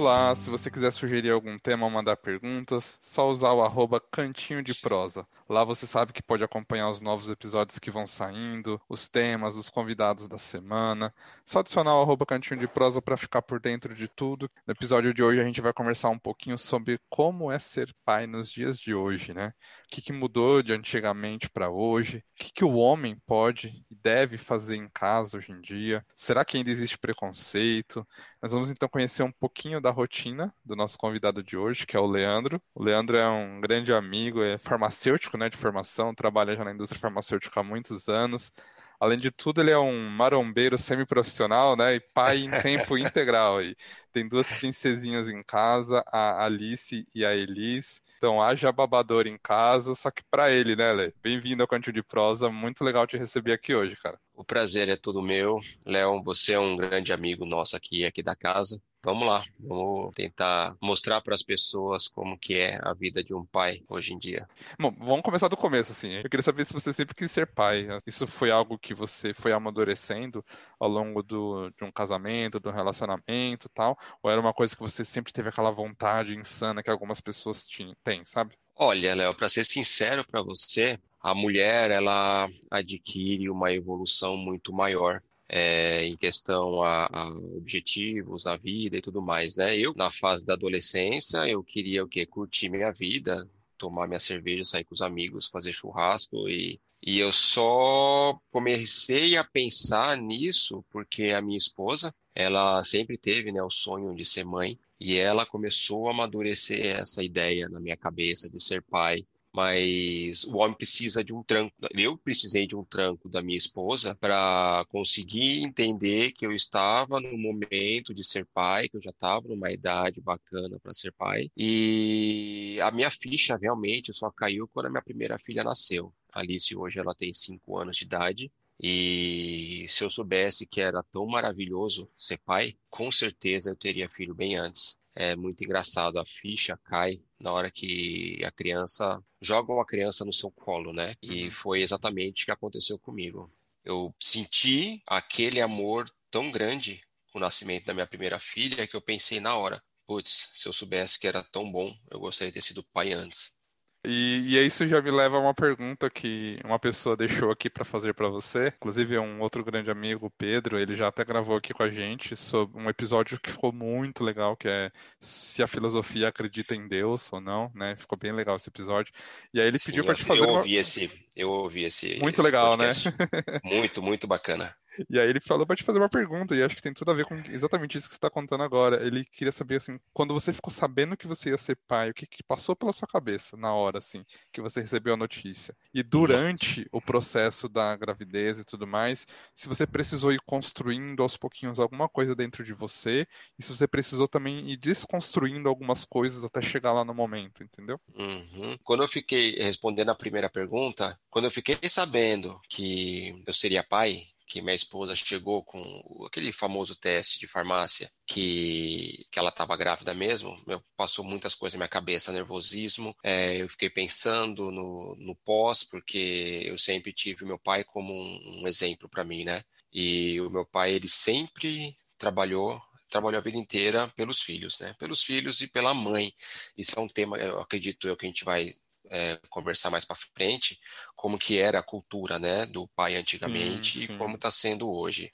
Olá, se você quiser sugerir algum tema ou mandar perguntas, só usar o arroba cantinho de prosa. Lá você sabe que pode acompanhar os novos episódios que vão saindo, os temas, os convidados da semana. Só adicionar o arroba cantinho de prosa para ficar por dentro de tudo. No episódio de hoje a gente vai conversar um pouquinho sobre como é ser pai nos dias de hoje, né? O que, que mudou de antigamente para hoje? O que, que o homem pode e deve fazer em casa hoje em dia? Será que ainda existe preconceito? Nós vamos então conhecer um pouquinho da rotina do nosso convidado de hoje, que é o Leandro. O Leandro é um grande amigo, é farmacêutico, né, de formação, trabalha já na indústria farmacêutica há muitos anos. Além de tudo, ele é um marombeiro semi-profissional, né? E pai em tempo integral. E tem duas princesinhas em casa, a Alice e a Elis. Então, haja babador em casa, só que para ele, né, Lê? Bem-vindo ao Cantinho de Prosa. Muito legal te receber aqui hoje, cara. O prazer é todo meu. Léo, você é um grande amigo nosso aqui, aqui da casa. Vamos lá, vamos tentar mostrar para as pessoas como que é a vida de um pai hoje em dia. Bom, vamos começar do começo, assim. Eu queria saber se você sempre quis ser pai. Isso foi algo que você foi amadurecendo ao longo do, de um casamento, de um relacionamento e tal? Ou era uma coisa que você sempre teve aquela vontade insana que algumas pessoas tinham, têm, sabe? Olha, Léo, para ser sincero para você, a mulher ela adquire uma evolução muito maior é, em questão a, a, objetivos na vida e tudo mais, né? Eu, na fase da adolescência, eu queria o quê? Curtir minha vida, tomar minha cerveja, sair com os amigos, fazer churrasco e, e eu só comecei a pensar nisso porque a minha esposa, ela sempre teve, né, o sonho de ser mãe e ela começou a amadurecer essa ideia na minha cabeça de ser pai mas o homem precisa de um tranco. Eu precisei de um tranco da minha esposa para conseguir entender que eu estava no momento de ser pai, que eu já estava numa idade bacana para ser pai. E a minha ficha realmente só caiu quando a minha primeira filha nasceu. A Alice hoje ela tem cinco anos de idade. E se eu soubesse que era tão maravilhoso ser pai, com certeza eu teria filho bem antes. É muito engraçado, a ficha cai na hora que a criança joga uma criança no seu colo, né? E uhum. foi exatamente o que aconteceu comigo. Eu senti aquele amor tão grande com o nascimento da minha primeira filha que eu pensei na hora, putz, se eu soubesse que era tão bom, eu gostaria de ter sido pai antes. E, e isso já me leva a uma pergunta que uma pessoa deixou aqui para fazer para você. Inclusive, um outro grande amigo, o Pedro, ele já até gravou aqui com a gente sobre um episódio que ficou muito legal, que é se a filosofia acredita em Deus ou não, né? Ficou bem legal esse episódio. E aí ele Sim, pediu para te fazer. Eu ouvi uma... esse, eu ouvi esse. Muito esse legal, podcast. né? muito, muito bacana. E aí ele falou para te fazer uma pergunta, e acho que tem tudo a ver com exatamente isso que você está contando agora. Ele queria saber, assim, quando você ficou sabendo que você ia ser pai, o que, que passou pela sua cabeça na hora, assim, que você recebeu a notícia? E durante o processo da gravidez e tudo mais, se você precisou ir construindo aos pouquinhos alguma coisa dentro de você, e se você precisou também ir desconstruindo algumas coisas até chegar lá no momento, entendeu? Uhum. Quando eu fiquei respondendo a primeira pergunta, quando eu fiquei sabendo que eu seria pai, que minha esposa chegou com aquele famoso teste de farmácia que, que ela estava grávida mesmo, meu, passou muitas coisas na minha cabeça, nervosismo, é, eu fiquei pensando no, no pós, porque eu sempre tive meu pai como um, um exemplo para mim, né? E o meu pai, ele sempre trabalhou trabalhou a vida inteira pelos filhos, né? Pelos filhos e pela mãe. Isso é um tema, eu acredito eu, que a gente vai é, conversar mais para frente como que era a cultura né do pai antigamente sim, sim. e como está sendo hoje.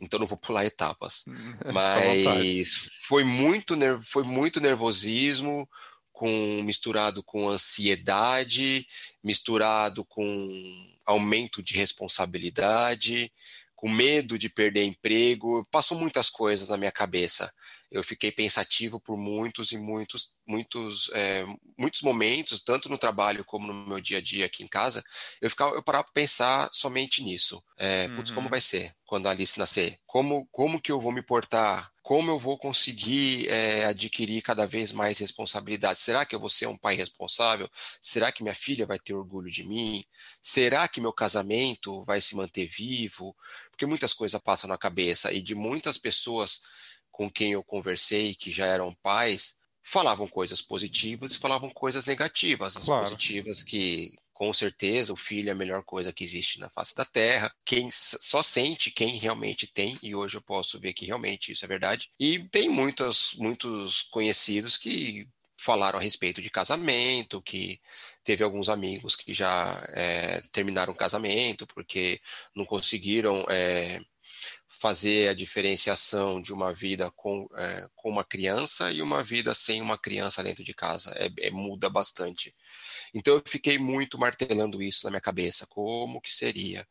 Então não vou pular etapas. Mas foi muito foi muito nervosismo com misturado com ansiedade misturado com aumento de responsabilidade com medo de perder emprego passou muitas coisas na minha cabeça eu fiquei pensativo por muitos e muitos, muitos, é, muitos momentos, tanto no trabalho como no meu dia a dia aqui em casa, eu ficava, eu parava para pensar somente nisso. É, uhum. Putz, como vai ser quando a Alice nascer? Como, como que eu vou me portar? Como eu vou conseguir é, adquirir cada vez mais responsabilidade? Será que eu vou ser um pai responsável? Será que minha filha vai ter orgulho de mim? Será que meu casamento vai se manter vivo? Porque muitas coisas passam na cabeça e de muitas pessoas com quem eu conversei, que já eram pais, falavam coisas positivas e falavam coisas negativas. As claro. positivas que com certeza o filho é a melhor coisa que existe na face da terra. Quem só sente quem realmente tem, e hoje eu posso ver que realmente isso é verdade. E tem muitos, muitos conhecidos que falaram a respeito de casamento, que teve alguns amigos que já é, terminaram o casamento porque não conseguiram é, fazer a diferenciação de uma vida com, é, com uma criança e uma vida sem uma criança dentro de casa. É, é, muda bastante. Então eu fiquei muito martelando isso na minha cabeça, como que seria.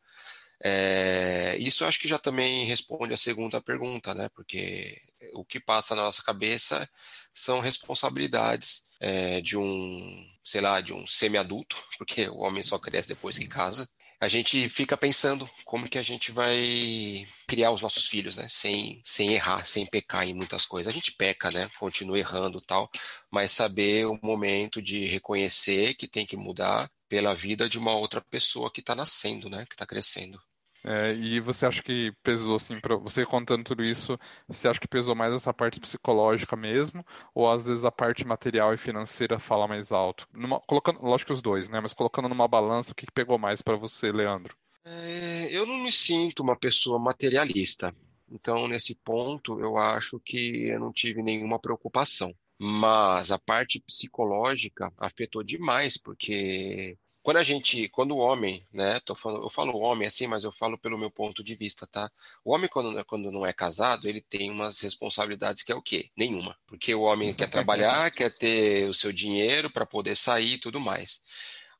É, isso acho que já também responde a segunda pergunta, né? Porque o que passa na nossa cabeça são responsabilidades é, de um, sei lá, de um semi-adulto, porque o homem só cresce depois que casa a gente fica pensando como que a gente vai criar os nossos filhos, né? Sem, sem errar, sem pecar em muitas coisas. A gente peca, né? Continua errando tal, mas saber o momento de reconhecer que tem que mudar pela vida de uma outra pessoa que está nascendo, né? Que está crescendo. É, e você acha que pesou, assim, para você contando tudo isso, você acha que pesou mais essa parte psicológica mesmo, ou às vezes a parte material e financeira fala mais alto? Numa, colocando, lógico que os dois, né? Mas colocando numa balança, o que, que pegou mais para você, Leandro? É, eu não me sinto uma pessoa materialista. Então, nesse ponto, eu acho que eu não tive nenhuma preocupação. Mas a parte psicológica afetou demais, porque quando a gente, quando o homem, né, falando, eu falo homem assim, mas eu falo pelo meu ponto de vista, tá? O homem quando, quando não é casado, ele tem umas responsabilidades que é o quê? Nenhuma, porque o homem quer trabalhar, quer ter o seu dinheiro para poder sair e tudo mais.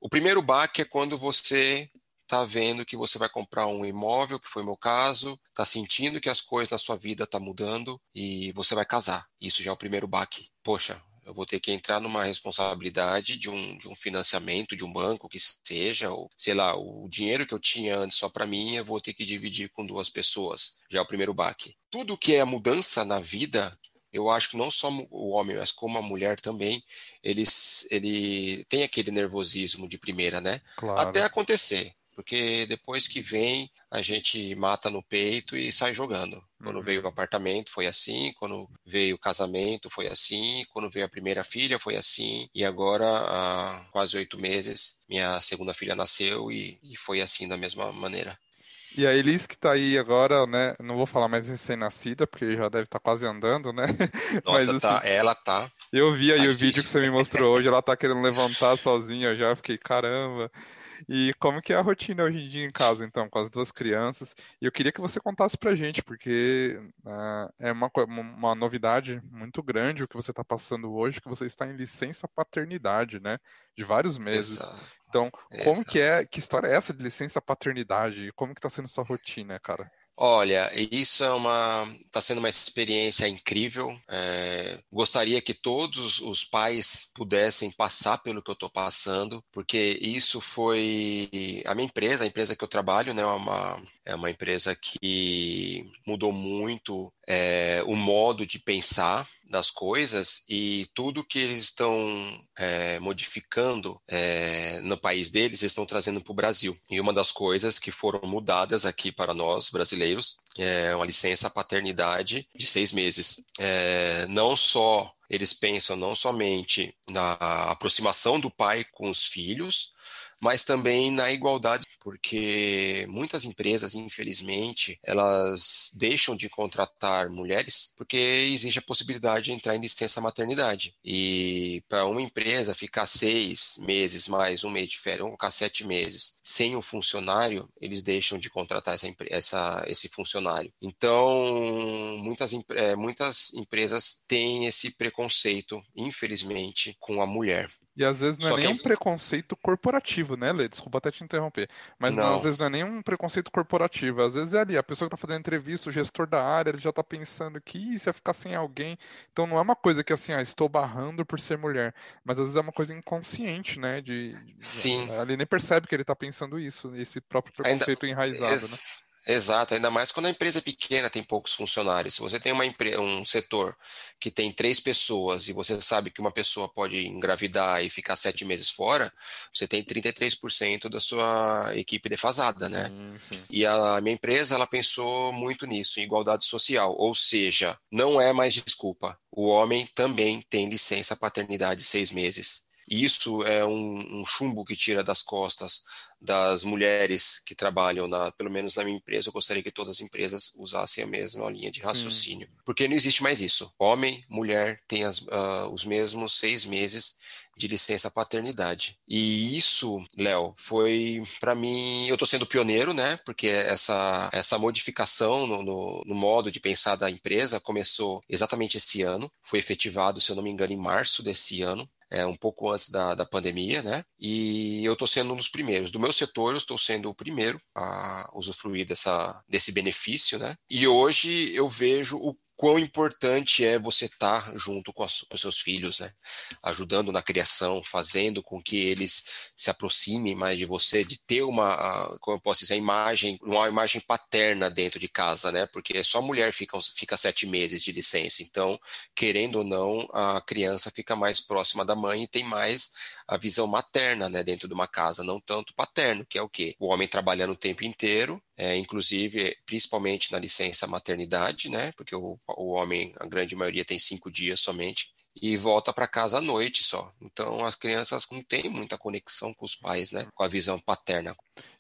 O primeiro baque é quando você está vendo que você vai comprar um imóvel, que foi o meu caso, está sentindo que as coisas na sua vida estão tá mudando e você vai casar. Isso já é o primeiro baque. Poxa, eu vou ter que entrar numa responsabilidade de um, de um financiamento de um banco que seja, ou sei lá, o dinheiro que eu tinha antes só para mim, eu vou ter que dividir com duas pessoas. Já é o primeiro baque. Tudo que é mudança na vida, eu acho que não só o homem, mas como a mulher também, eles, ele tem aquele nervosismo de primeira, né? Claro. Até acontecer porque depois que vem, a gente mata no peito e sai jogando. Quando uhum. veio o apartamento foi assim, quando veio o casamento foi assim, quando veio a primeira filha foi assim, e agora, há quase oito meses, minha segunda filha nasceu e, e foi assim da mesma maneira. E a Elis que tá aí agora, né? Não vou falar mais recém-nascida, porque já deve estar tá quase andando, né? Nossa, Mas, tá, assim, ela tá. Eu vi aí tá o difícil. vídeo que você me mostrou hoje, ela tá querendo levantar sozinha, já fiquei, caramba. E como que é a rotina hoje em dia em casa, então, com as duas crianças? E eu queria que você contasse pra gente, porque uh, é uma, uma novidade muito grande o que você está passando hoje, que você está em licença paternidade, né? De vários meses. Exato. Então, como Exato. que é, que história é essa de licença paternidade? E como que está sendo sua rotina, cara? Olha, isso é uma está sendo uma experiência incrível. É, gostaria que todos os pais pudessem passar pelo que eu estou passando, porque isso foi a minha empresa, a empresa que eu trabalho, né, é uma é uma empresa que mudou muito é, o modo de pensar das coisas e tudo que eles estão é, modificando é, no país deles, eles estão trazendo para o Brasil. E uma das coisas que foram mudadas aqui para nós, brasileiros, é uma licença paternidade de seis meses. É, não só eles pensam não somente na aproximação do pai com os filhos, mas também na igualdade, porque muitas empresas, infelizmente, elas deixam de contratar mulheres porque existe a possibilidade de entrar em licença maternidade. E para uma empresa ficar seis meses mais um mês de férias, ou ficar sete meses sem um funcionário, eles deixam de contratar essa, essa, esse funcionário. Então, muitas, é, muitas empresas têm esse preconceito, infelizmente, com a mulher. E às vezes não é Só nem que... um preconceito corporativo, né, Lê? Desculpa até te interromper. Mas não. Não, às vezes não é nem um preconceito corporativo. Às vezes é ali, a pessoa que está fazendo entrevista, o gestor da área, ele já está pensando que se ia ficar sem alguém. Então não é uma coisa que assim, ah, estou barrando por ser mulher. Mas às vezes é uma coisa inconsciente, né? De, Sim. Ele nem percebe que ele está pensando isso, esse próprio preconceito Ainda... enraizado, né? Exato, ainda mais quando a empresa é pequena, tem poucos funcionários. Se você tem uma um setor que tem três pessoas e você sabe que uma pessoa pode engravidar e ficar sete meses fora, você tem 33% da sua equipe defasada, né? Sim, sim. E a minha empresa, ela pensou muito nisso, em igualdade social. Ou seja, não é mais desculpa. O homem também tem licença paternidade seis meses. Isso é um, um chumbo que tira das costas das mulheres que trabalham, na, pelo menos na minha empresa, eu gostaria que todas as empresas usassem a mesma linha de raciocínio. Sim. Porque não existe mais isso. Homem, mulher tem as, uh, os mesmos seis meses de licença paternidade. E isso, Léo, foi para mim, eu estou sendo pioneiro, né? Porque essa, essa modificação no, no, no, modo de pensar da empresa começou exatamente esse ano, foi efetivado, se eu não me engano, em março desse ano. É, um pouco antes da, da pandemia, né? E eu estou sendo um dos primeiros. Do meu setor, eu estou sendo o primeiro a usufruir dessa, desse benefício, né? E hoje eu vejo o quão importante é você estar junto com, as, com seus filhos, né? ajudando na criação, fazendo com que eles se aproximem mais de você, de ter uma, como eu posso dizer, imagem, uma imagem paterna dentro de casa, né? Porque só a mulher fica, fica sete meses de licença, então, querendo ou não, a criança fica mais próxima da mãe e tem mais a visão materna, né, dentro de uma casa, não tanto paterno, que é o quê? O homem trabalhando o tempo inteiro, é, inclusive, principalmente na licença maternidade, né, porque o, o homem, a grande maioria, tem cinco dias somente, e volta para casa à noite só. Então as crianças não têm muita conexão com os pais, né? Com a visão paterna.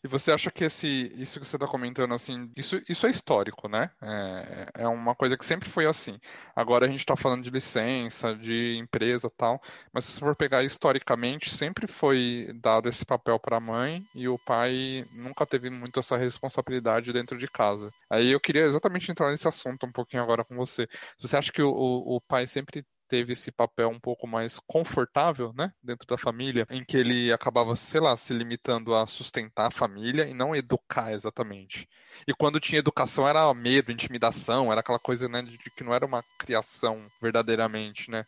E você acha que esse, isso que você está comentando, assim, isso, isso é histórico, né? É, é uma coisa que sempre foi assim. Agora a gente está falando de licença, de empresa tal, mas se você for pegar historicamente, sempre foi dado esse papel para a mãe e o pai nunca teve muito essa responsabilidade dentro de casa. Aí eu queria exatamente entrar nesse assunto um pouquinho agora com você. Você acha que o, o, o pai sempre teve esse papel um pouco mais confortável, né, dentro da família, em que ele acabava, sei lá, se limitando a sustentar a família e não educar exatamente. E quando tinha educação era medo, intimidação, era aquela coisa, né, de que não era uma criação verdadeiramente, né?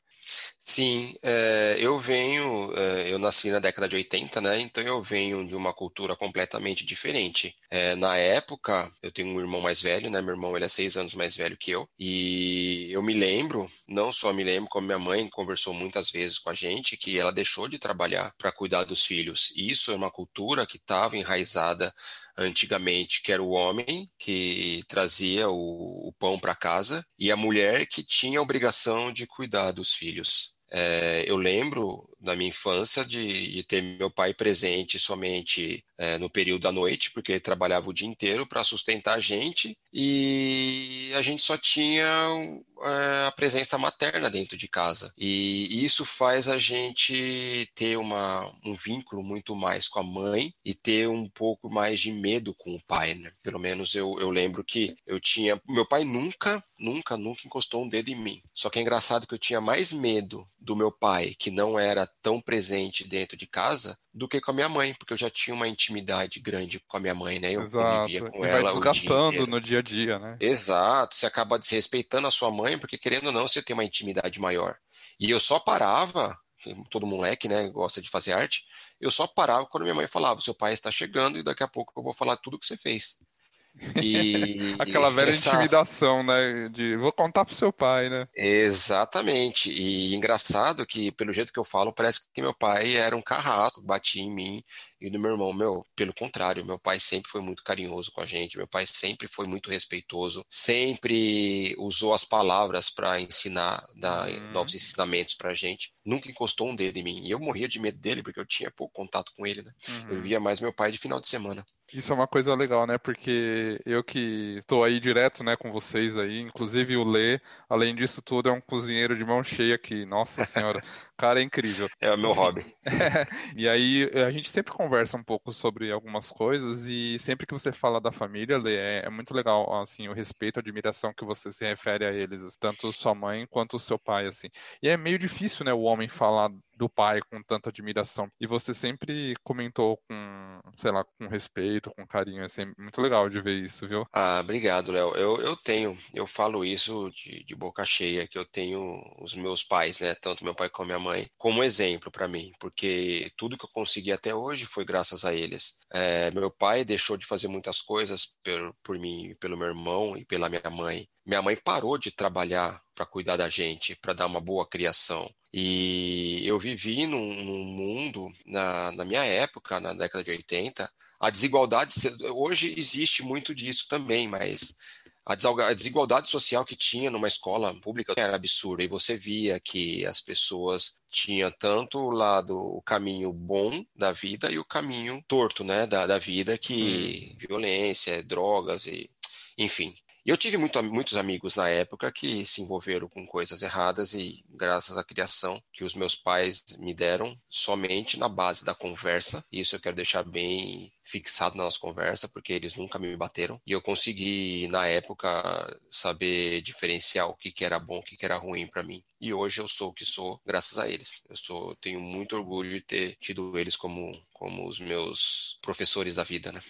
Sim, é, eu venho, é, eu nasci na década de 80, né? Então eu venho de uma cultura completamente diferente. É, na época, eu tenho um irmão mais velho, né? Meu irmão ele é seis anos mais velho que eu. E eu me lembro, não só me lembro, como minha mãe conversou muitas vezes com a gente, que ela deixou de trabalhar para cuidar dos filhos. E isso é uma cultura que estava enraizada antigamente, que era o homem que trazia o, o pão para casa e a mulher que tinha a obrigação de cuidar dos filhos. É, eu lembro da minha infância de, de, ter meu pai presente somente é, no período da noite, porque ele trabalhava o dia inteiro para sustentar a gente e a gente só tinha é, a presença materna dentro de casa. E isso faz a gente ter uma, um vínculo muito mais com a mãe e ter um pouco mais de medo com o pai, né? Pelo menos eu, eu lembro que eu tinha. Meu pai nunca, nunca, nunca encostou um dedo em mim. Só que é engraçado que eu tinha mais medo do meu pai, que não era tão presente dentro de casa, do que com a minha mãe, porque eu já tinha uma intimidade grande com a minha mãe, né? Eu Exato. convivia com e ela. Vai desgastando dia no dia a dia, né? Exato. Você acaba desrespeitando a sua mãe, porque querendo ou não, você tem uma intimidade maior. E eu só parava, todo moleque, né, gosta de fazer arte, eu só parava quando minha mãe falava: seu pai está chegando e daqui a pouco eu vou falar tudo que você fez. E... Aquela velha intimidação, né? De vou contar pro seu pai, né? Exatamente. E engraçado que, pelo jeito que eu falo, parece que meu pai era um carrasco, batia em mim e no meu irmão. Meu, pelo contrário, meu pai sempre foi muito carinhoso com a gente, meu pai sempre foi muito respeitoso, sempre usou as palavras para ensinar, dar hum. novos ensinamentos pra gente. Nunca encostou um dedo em mim. E eu morria de medo dele, porque eu tinha pouco contato com ele, né? Uhum. Eu via mais meu pai de final de semana. Isso é uma coisa legal, né? Porque eu que estou aí direto, né, com vocês aí, inclusive o Lê, além disso tudo, é um cozinheiro de mão cheia que, nossa senhora, cara é incrível. É o meu hobby. É, e aí a gente sempre conversa um pouco sobre algumas coisas e sempre que você fala da família, Lê, é, é muito legal, assim, o respeito, a admiração que você se refere a eles, tanto sua mãe quanto o seu pai, assim. E é meio difícil, né, o homem falar do pai com tanta admiração. E você sempre comentou com, sei lá, com respeito, com carinho. É sempre muito legal de ver isso, viu? Ah, obrigado, Léo. Eu, eu tenho, eu falo isso de, de boca cheia, que eu tenho os meus pais, né? Tanto meu pai como minha mãe, como exemplo para mim, porque tudo que eu consegui até hoje foi graças a eles. É, meu pai deixou de fazer muitas coisas por, por mim, pelo meu irmão e pela minha mãe. Minha mãe parou de trabalhar para cuidar da gente, para dar uma boa criação. E eu vivi num, num mundo, na, na, minha época, na década de 80, a desigualdade, hoje existe muito disso também, mas a desigualdade social que tinha numa escola pública era absurda. E você via que as pessoas tinham tanto o lado, o caminho bom da vida e o caminho torto, né, da, da vida, que Sim. violência, drogas e enfim. E eu tive muito, muitos amigos na época que se envolveram com coisas erradas e, graças à criação que os meus pais me deram, somente na base da conversa, isso eu quero deixar bem fixado na nossa conversa, porque eles nunca me bateram. E eu consegui, na época, saber diferenciar o que, que era bom, o que, que era ruim para mim. E hoje eu sou o que sou, graças a eles. Eu sou, tenho muito orgulho de ter tido eles como, como os meus professores da vida, né?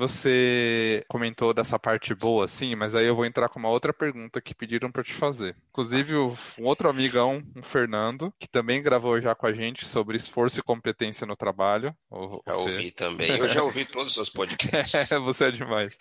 Você comentou dessa parte boa, sim, mas aí eu vou entrar com uma outra pergunta que pediram para te fazer. Inclusive, um outro amigão, o Fernando, que também gravou já com a gente sobre esforço e competência no trabalho. O, já ouvi também. Eu já ouvi todos os seus podcasts. É, você é demais.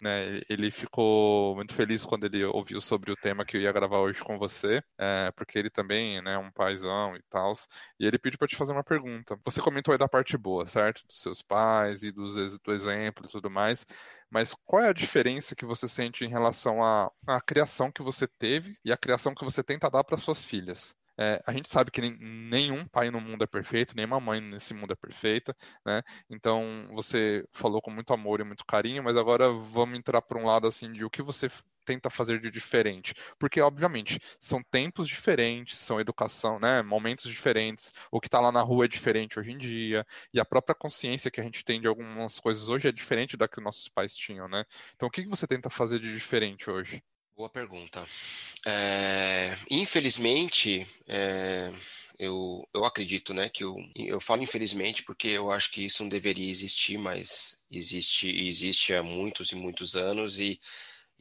Né, ele ficou muito feliz quando ele ouviu sobre o tema que eu ia gravar hoje com você, é, porque ele também né, é um paizão e tal. E ele pediu para te fazer uma pergunta. Você comentou aí da parte boa, certo? Dos seus pais e dos, do exemplo tudo mais. Mas qual é a diferença que você sente em relação à, à criação que você teve e à criação que você tenta dar para suas filhas? É, a gente sabe que nem, nenhum pai no mundo é perfeito, nenhuma mãe nesse mundo é perfeita, né? Então você falou com muito amor e muito carinho, mas agora vamos entrar por um lado assim de o que você tenta fazer de diferente? Porque, obviamente, são tempos diferentes, são educação, né? Momentos diferentes. O que está lá na rua é diferente hoje em dia. E a própria consciência que a gente tem de algumas coisas hoje é diferente da que os nossos pais tinham, né? Então, o que você tenta fazer de diferente hoje? Boa pergunta. É, infelizmente, é, eu, eu acredito, né, que eu, eu falo infelizmente porque eu acho que isso não deveria existir, mas existe, existe há muitos e muitos anos e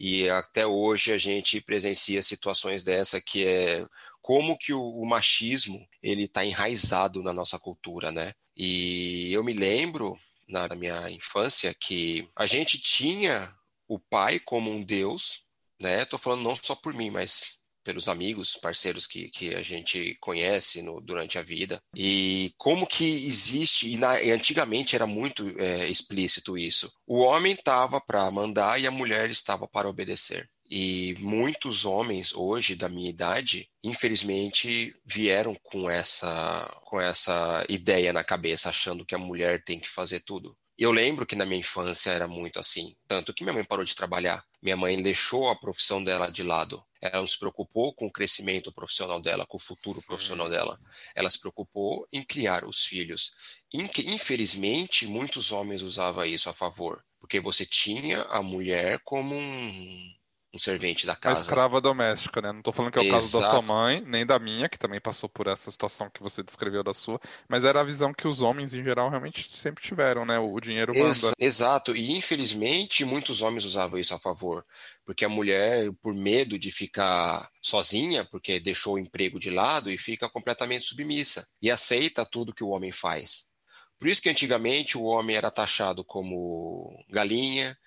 e até hoje a gente presencia situações dessa que é como que o, o machismo ele está enraizado na nossa cultura, né? E eu me lembro na, minha infância que a gente tinha o pai como um deus, né? Tô falando não só por mim, mas pelos amigos, parceiros que, que a gente conhece no, durante a vida. E como que existe, e, na, e antigamente era muito é, explícito isso. O homem estava para mandar e a mulher estava para obedecer. E muitos homens hoje da minha idade, infelizmente, vieram com essa com essa ideia na cabeça, achando que a mulher tem que fazer tudo. Eu lembro que na minha infância era muito assim, tanto que minha mãe parou de trabalhar. Minha mãe deixou a profissão dela de lado. Ela não se preocupou com o crescimento profissional dela, com o futuro Sim. profissional dela. Ela se preocupou em criar os filhos. Infelizmente, muitos homens usavam isso a favor, porque você tinha a mulher como um um servente da casa. Uma escrava doméstica, né? Não estou falando que é o Exato. caso da sua mãe, nem da minha, que também passou por essa situação que você descreveu da sua, mas era a visão que os homens em geral realmente sempre tiveram, né? O dinheiro manda. Ex Exato, e infelizmente muitos homens usavam isso a favor, porque a mulher, por medo de ficar sozinha, porque deixou o emprego de lado e fica completamente submissa e aceita tudo que o homem faz. Por isso que antigamente o homem era taxado como galinha,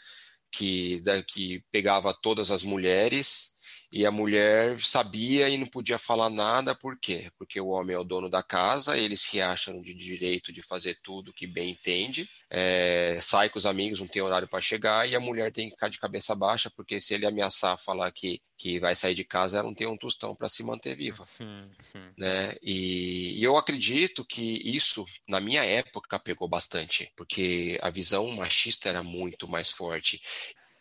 que, da, que pegava todas as mulheres e a mulher sabia e não podia falar nada, por quê? Porque o homem é o dono da casa, eles se acham de direito de fazer tudo que bem entende, é, sai com os amigos, não tem horário para chegar, e a mulher tem que ficar de cabeça baixa, porque se ele ameaçar falar que, que vai sair de casa, ela não tem um tostão para se manter viva. Sim, sim. Né? E, e eu acredito que isso, na minha época, pegou bastante, porque a visão machista era muito mais forte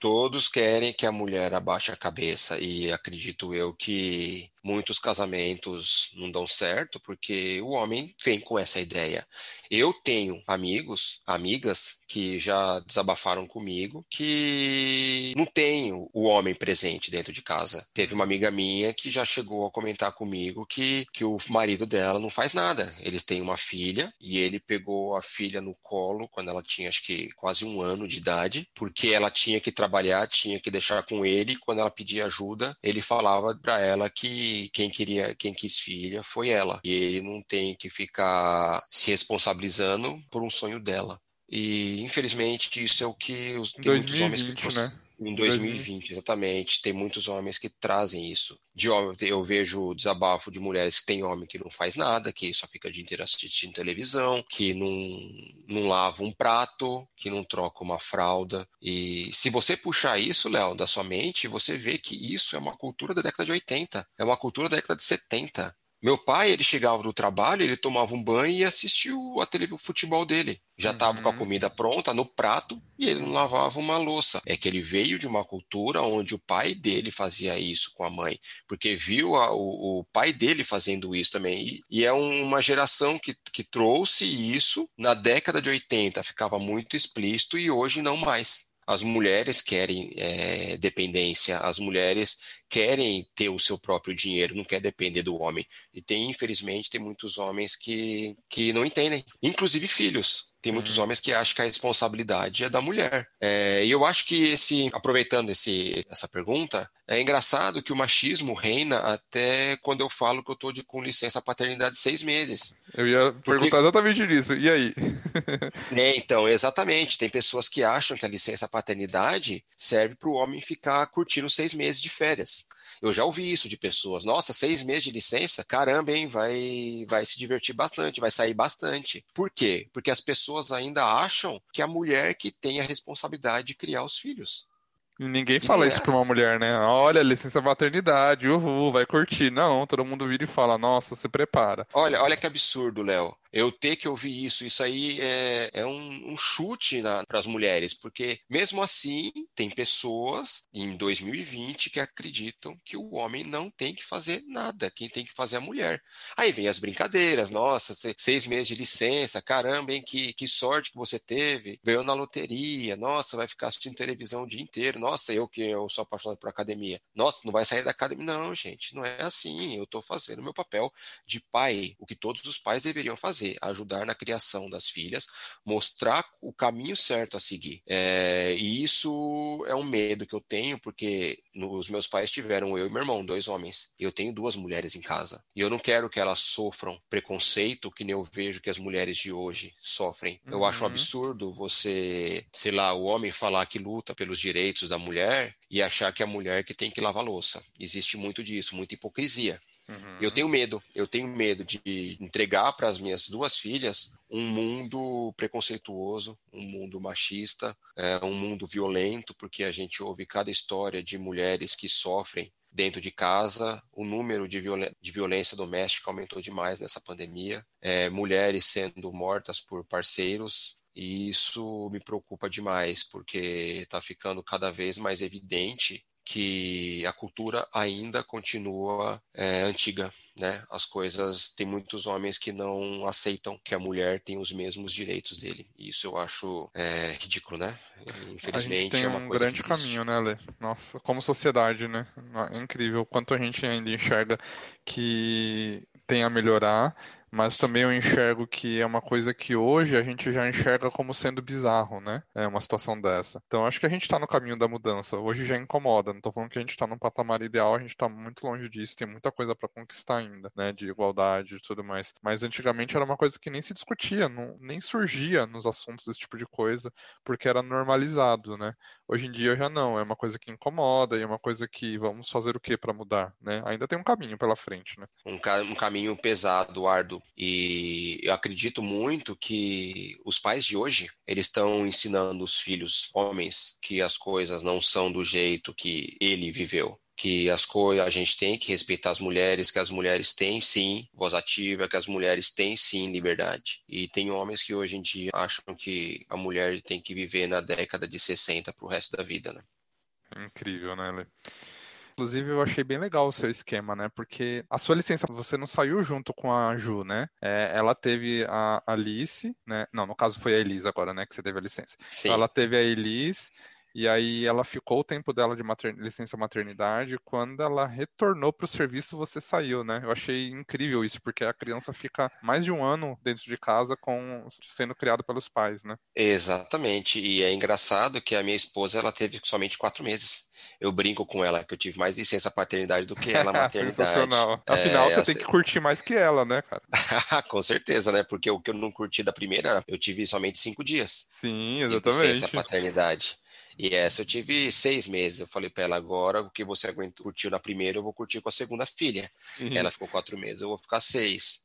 todos querem que a mulher abaixe a cabeça e acredito eu que muitos casamentos não dão certo porque o homem vem com essa ideia. Eu tenho amigos, amigas que já desabafaram comigo que não tem o homem presente dentro de casa. Teve uma amiga minha que já chegou a comentar comigo que, que o marido dela não faz nada. Eles têm uma filha e ele pegou a filha no colo quando ela tinha acho que quase um ano de idade, porque ela tinha que trabalhar, tinha que deixar com ele. Quando ela pedia ajuda, ele falava para ela que quem queria, quem quis filha foi ela. E ele não tem que ficar se responsabilizando por um sonho dela. E infelizmente isso é o que os, tem 2020, muitos homens que né? Em 2020, exatamente. Tem muitos homens que trazem isso. De homem, eu vejo desabafo de mulheres que tem homem que não faz nada, que só fica o dia inteiro assistindo televisão, que não, não lava um prato, que não troca uma fralda. E se você puxar isso, Léo, da sua mente, você vê que isso é uma cultura da década de 80, é uma cultura da década de 70. Meu pai, ele chegava do trabalho, ele tomava um banho e assistia a o futebol dele. Já estava uhum. com a uhum. comida pronta no prato e ele não lavava uma louça. É que ele veio de uma cultura onde o pai dele fazia isso com a mãe, porque viu a, o, o, pai dele fazendo isso também. E, e é um, uma geração que, que trouxe isso na década de 80, ficava muito explícito e hoje não mais. As mulheres querem é, dependência, as mulheres querem ter o seu próprio dinheiro, não quer depender do homem. E tem, infelizmente, tem muitos homens que, que não entendem, inclusive filhos. Tem Sim. muitos homens que acham que a responsabilidade é da mulher. É, e eu acho que esse, aproveitando esse, essa pergunta, é engraçado que o machismo reina até quando eu falo que eu estou com licença paternidade seis meses. Eu ia Porque... perguntar exatamente isso. E aí? é, então, exatamente. Tem pessoas que acham que a licença paternidade serve para o homem ficar curtindo seis meses de férias. Eu já ouvi isso de pessoas. Nossa, seis meses de licença? Caramba, hein? Vai, vai se divertir bastante, vai sair bastante. Por quê? Porque as pessoas ainda acham que a mulher que tem a responsabilidade de criar os filhos. E ninguém fala isso pra uma mulher, né? Olha, licença maternidade, uhul, vai curtir. Não, todo mundo vira e fala, nossa, se prepara. Olha, olha que absurdo, Léo eu ter que ouvir isso, isso aí é, é um, um chute para as mulheres, porque mesmo assim tem pessoas em 2020 que acreditam que o homem não tem que fazer nada, quem tem que fazer é a mulher. Aí vem as brincadeiras, nossa, seis meses de licença, caramba, hein, que, que sorte que você teve, ganhou na loteria, nossa, vai ficar assistindo televisão o dia inteiro, nossa, eu que eu sou apaixonado por academia, nossa, não vai sair da academia. Não, gente, não é assim, eu estou fazendo meu papel de pai, o que todos os pais deveriam fazer fazer, ajudar na criação das filhas, mostrar o caminho certo a seguir. É, e isso é um medo que eu tenho, porque os meus pais tiveram eu e meu irmão, dois homens. E eu tenho duas mulheres em casa. E eu não quero que elas sofram preconceito que nem eu vejo que as mulheres de hoje sofrem. Uhum. Eu acho um uhum. absurdo você, sei lá, o homem falar que luta pelos direitos da mulher e achar que é a mulher que tem que lavar louça. Existe muito disso, muita hipocrisia. Uhum. Eu tenho medo, eu tenho medo de entregar para as minhas duas filhas um mundo preconceituoso, um mundo machista, é, um mundo violento, porque a gente ouve cada história de mulheres que sofrem dentro de casa, o número de, violen de violência doméstica aumentou demais nessa pandemia, é, mulheres sendo mortas por parceiros, e isso me preocupa demais, porque está ficando cada vez mais evidente que a cultura ainda continua é, antiga, né? As coisas tem muitos homens que não aceitam que a mulher tem os mesmos direitos dele. E isso eu acho é, ridículo, né? Infelizmente a gente tem é um grande caminho, né, Lê? Nossa, como sociedade, né? É incrível quanto a gente ainda enxerga que tem a melhorar mas também eu enxergo que é uma coisa que hoje a gente já enxerga como sendo bizarro, né? É uma situação dessa. Então acho que a gente está no caminho da mudança. Hoje já incomoda. Não estou falando que a gente está num patamar ideal, a gente está muito longe disso, tem muita coisa para conquistar ainda, né? De igualdade e tudo mais. Mas antigamente era uma coisa que nem se discutia, não, nem surgia nos assuntos desse tipo de coisa, porque era normalizado, né? Hoje em dia já não, é uma coisa que incomoda e é uma coisa que vamos fazer o que para mudar, né? Ainda tem um caminho pela frente, né? Um, ca um caminho pesado, árduo e eu acredito muito que os pais de hoje, eles estão ensinando os filhos homens que as coisas não são do jeito que ele viveu que as coisas a gente tem que respeitar as mulheres, que as mulheres têm sim voz ativa, que as mulheres têm sim liberdade. E tem homens que hoje em dia acham que a mulher tem que viver na década de 60 para o resto da vida, né? Incrível, né, Lê? Inclusive, eu achei bem legal o seu esquema, né? Porque a sua licença, você não saiu junto com a Ju, né? É, ela teve a Alice, né? Não, no caso foi a Elise agora, né? Que você teve a licença. Sim. Então, ela teve a Elise e aí ela ficou o tempo dela de mater... licença maternidade. Quando ela retornou para o serviço, você saiu, né? Eu achei incrível isso, porque a criança fica mais de um ano dentro de casa com sendo criada pelos pais, né? Exatamente. E é engraçado que a minha esposa ela teve somente quatro meses eu brinco com ela que eu tive mais licença paternidade do que ela maternidade. Sensacional. Afinal, é, você tem que curtir mais que ela, né, cara? com certeza, né? Porque o que eu não curti da primeira, eu tive somente cinco dias. Sim, exatamente. licença paternidade. E essa eu tive seis meses. Eu falei para ela agora, o que você aguentou, curtiu na primeira, eu vou curtir com a segunda filha. Uhum. Ela ficou quatro meses, eu vou ficar seis.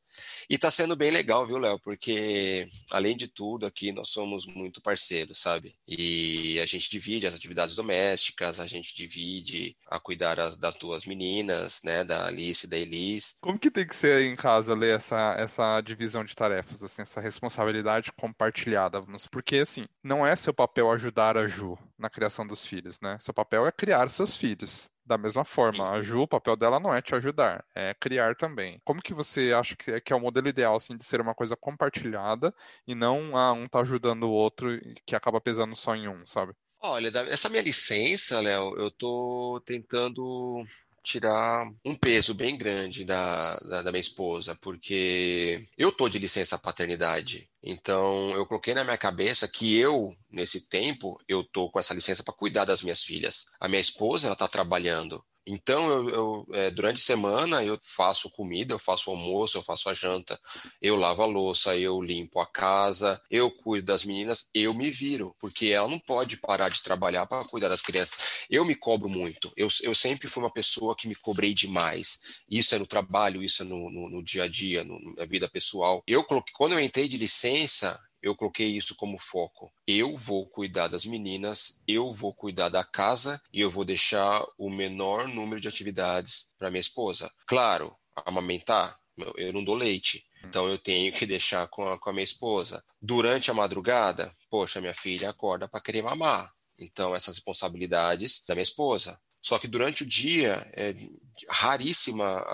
E está sendo bem legal, viu, Léo? Porque, além de tudo, aqui nós somos muito parceiros, sabe? E a gente divide as atividades domésticas, a gente divide a cuidar das duas meninas, né? Da Alice e da Elis. Como que tem que ser em casa, ler essa, essa divisão de tarefas, assim, essa responsabilidade compartilhada? Porque, assim, não é seu papel ajudar a Ju na criação dos filhos, né? Seu papel é criar seus filhos. Da mesma forma, a Ju, o papel dela não é te ajudar, é criar também. Como que você acha que é, que é o modelo ideal, assim, de ser uma coisa compartilhada e não ah, um tá ajudando o outro que acaba pesando só em um, sabe? Olha, essa minha licença, Léo, eu tô tentando tirar um peso bem grande da, da, da, minha esposa, porque eu tô de licença paternidade. Então, eu coloquei na minha cabeça que eu, nesse tempo, eu tô com essa licença para cuidar das minhas filhas. A minha esposa, ela tá trabalhando. Então, eu, eu é, durante a semana, eu faço comida, eu faço almoço, eu faço a janta, eu lavo a louça, eu limpo a casa, eu cuido das meninas, eu me viro, porque ela não pode parar de trabalhar para cuidar das crianças. Eu me cobro muito, eu, eu sempre fui uma pessoa que me cobrei demais. Isso é no trabalho, isso é no, no, no dia a dia, no, na vida pessoal. Eu coloquei, quando eu entrei de licença, eu coloquei isso como foco. Eu vou cuidar das meninas, eu vou cuidar da casa e eu vou deixar o menor número de atividades para minha esposa. Claro, amamentar, eu não dou leite. Então eu tenho que deixar com a, com a minha esposa. Durante a madrugada, poxa, minha filha acorda para querer mamar. Então essas responsabilidades da minha esposa. Só que durante o dia, é raríssima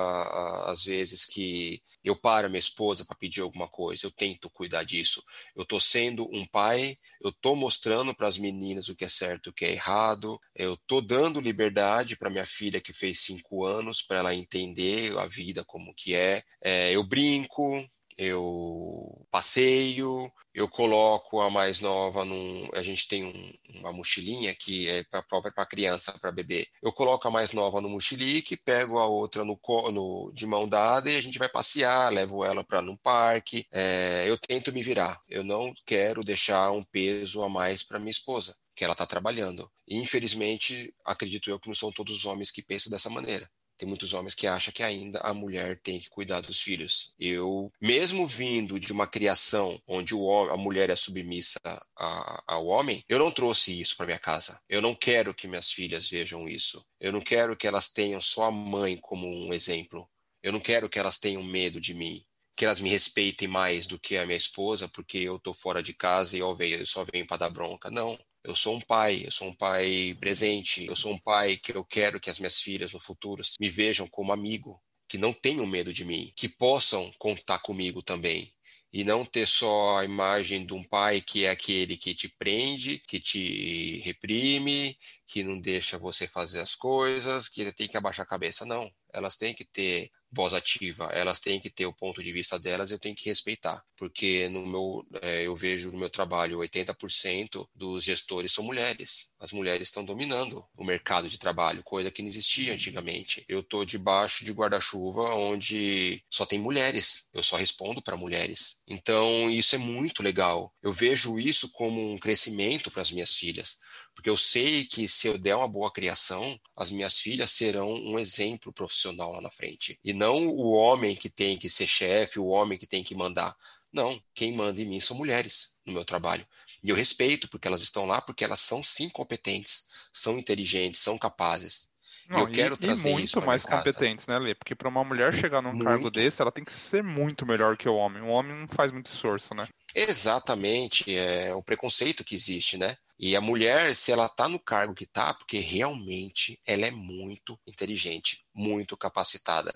às vezes que eu paro minha esposa para pedir alguma coisa. Eu tento cuidar disso. Eu estou sendo um pai, eu estou mostrando para as meninas o que é certo e o que é errado. Eu estou dando liberdade para minha filha que fez cinco anos, para ela entender a vida como que é. é eu brinco, eu passeio, eu coloco a mais nova num. A gente tem um, uma mochilinha que é própria para criança, para bebê. Eu coloco a mais nova no mochilique, pego a outra no, no, de mão dada e a gente vai passear, levo ela para no parque. É, eu tento me virar. Eu não quero deixar um peso a mais para minha esposa, que ela está trabalhando. E, infelizmente, acredito eu que não são todos os homens que pensam dessa maneira. Tem muitos homens que acham que ainda a mulher tem que cuidar dos filhos. Eu, mesmo vindo de uma criação onde o homem, a mulher é submissa a, ao homem, eu não trouxe isso para minha casa. Eu não quero que minhas filhas vejam isso. Eu não quero que elas tenham só a mãe como um exemplo. Eu não quero que elas tenham medo de mim que elas me respeitem mais do que a minha esposa, porque eu tô fora de casa e eu, só venho para dar bronca. Não. Eu sou um pai, eu sou um pai presente, eu sou um pai que eu quero que as minhas filhas no futuro me vejam como amigo, que não tenham medo de mim, que possam contar comigo também. E não ter só a imagem de um pai que é aquele que te prende, que te reprime, que não deixa você fazer as coisas, que tem que abaixar a cabeça. Não. Elas têm que ter voz ativa, elas têm que ter o ponto de vista delas, eu tenho que respeitar, porque no meu, é, eu vejo no meu trabalho 80% dos gestores são mulheres. As mulheres estão dominando o mercado de trabalho, coisa que não existia antigamente. Eu estou debaixo de guarda-chuva onde só tem mulheres, eu só respondo para mulheres. Então isso é muito legal. Eu vejo isso como um crescimento para as minhas filhas porque eu sei que se eu der uma boa criação, as minhas filhas serão um exemplo profissional lá na frente. E não o homem que tem que ser chefe, o homem que tem que mandar. Não, quem manda em mim são mulheres no meu trabalho. E eu respeito, porque elas estão lá, porque elas são sim competentes, são inteligentes, são capazes. Não, eu quero e, trazer e muito mais competentes, né, Lê? Porque para uma mulher chegar num muito. cargo desse, ela tem que ser muito melhor que o homem. O homem não faz muito esforço, né? Exatamente, é o preconceito que existe, né? E a mulher, se ela está no cargo que está, porque realmente ela é muito inteligente, muito capacitada.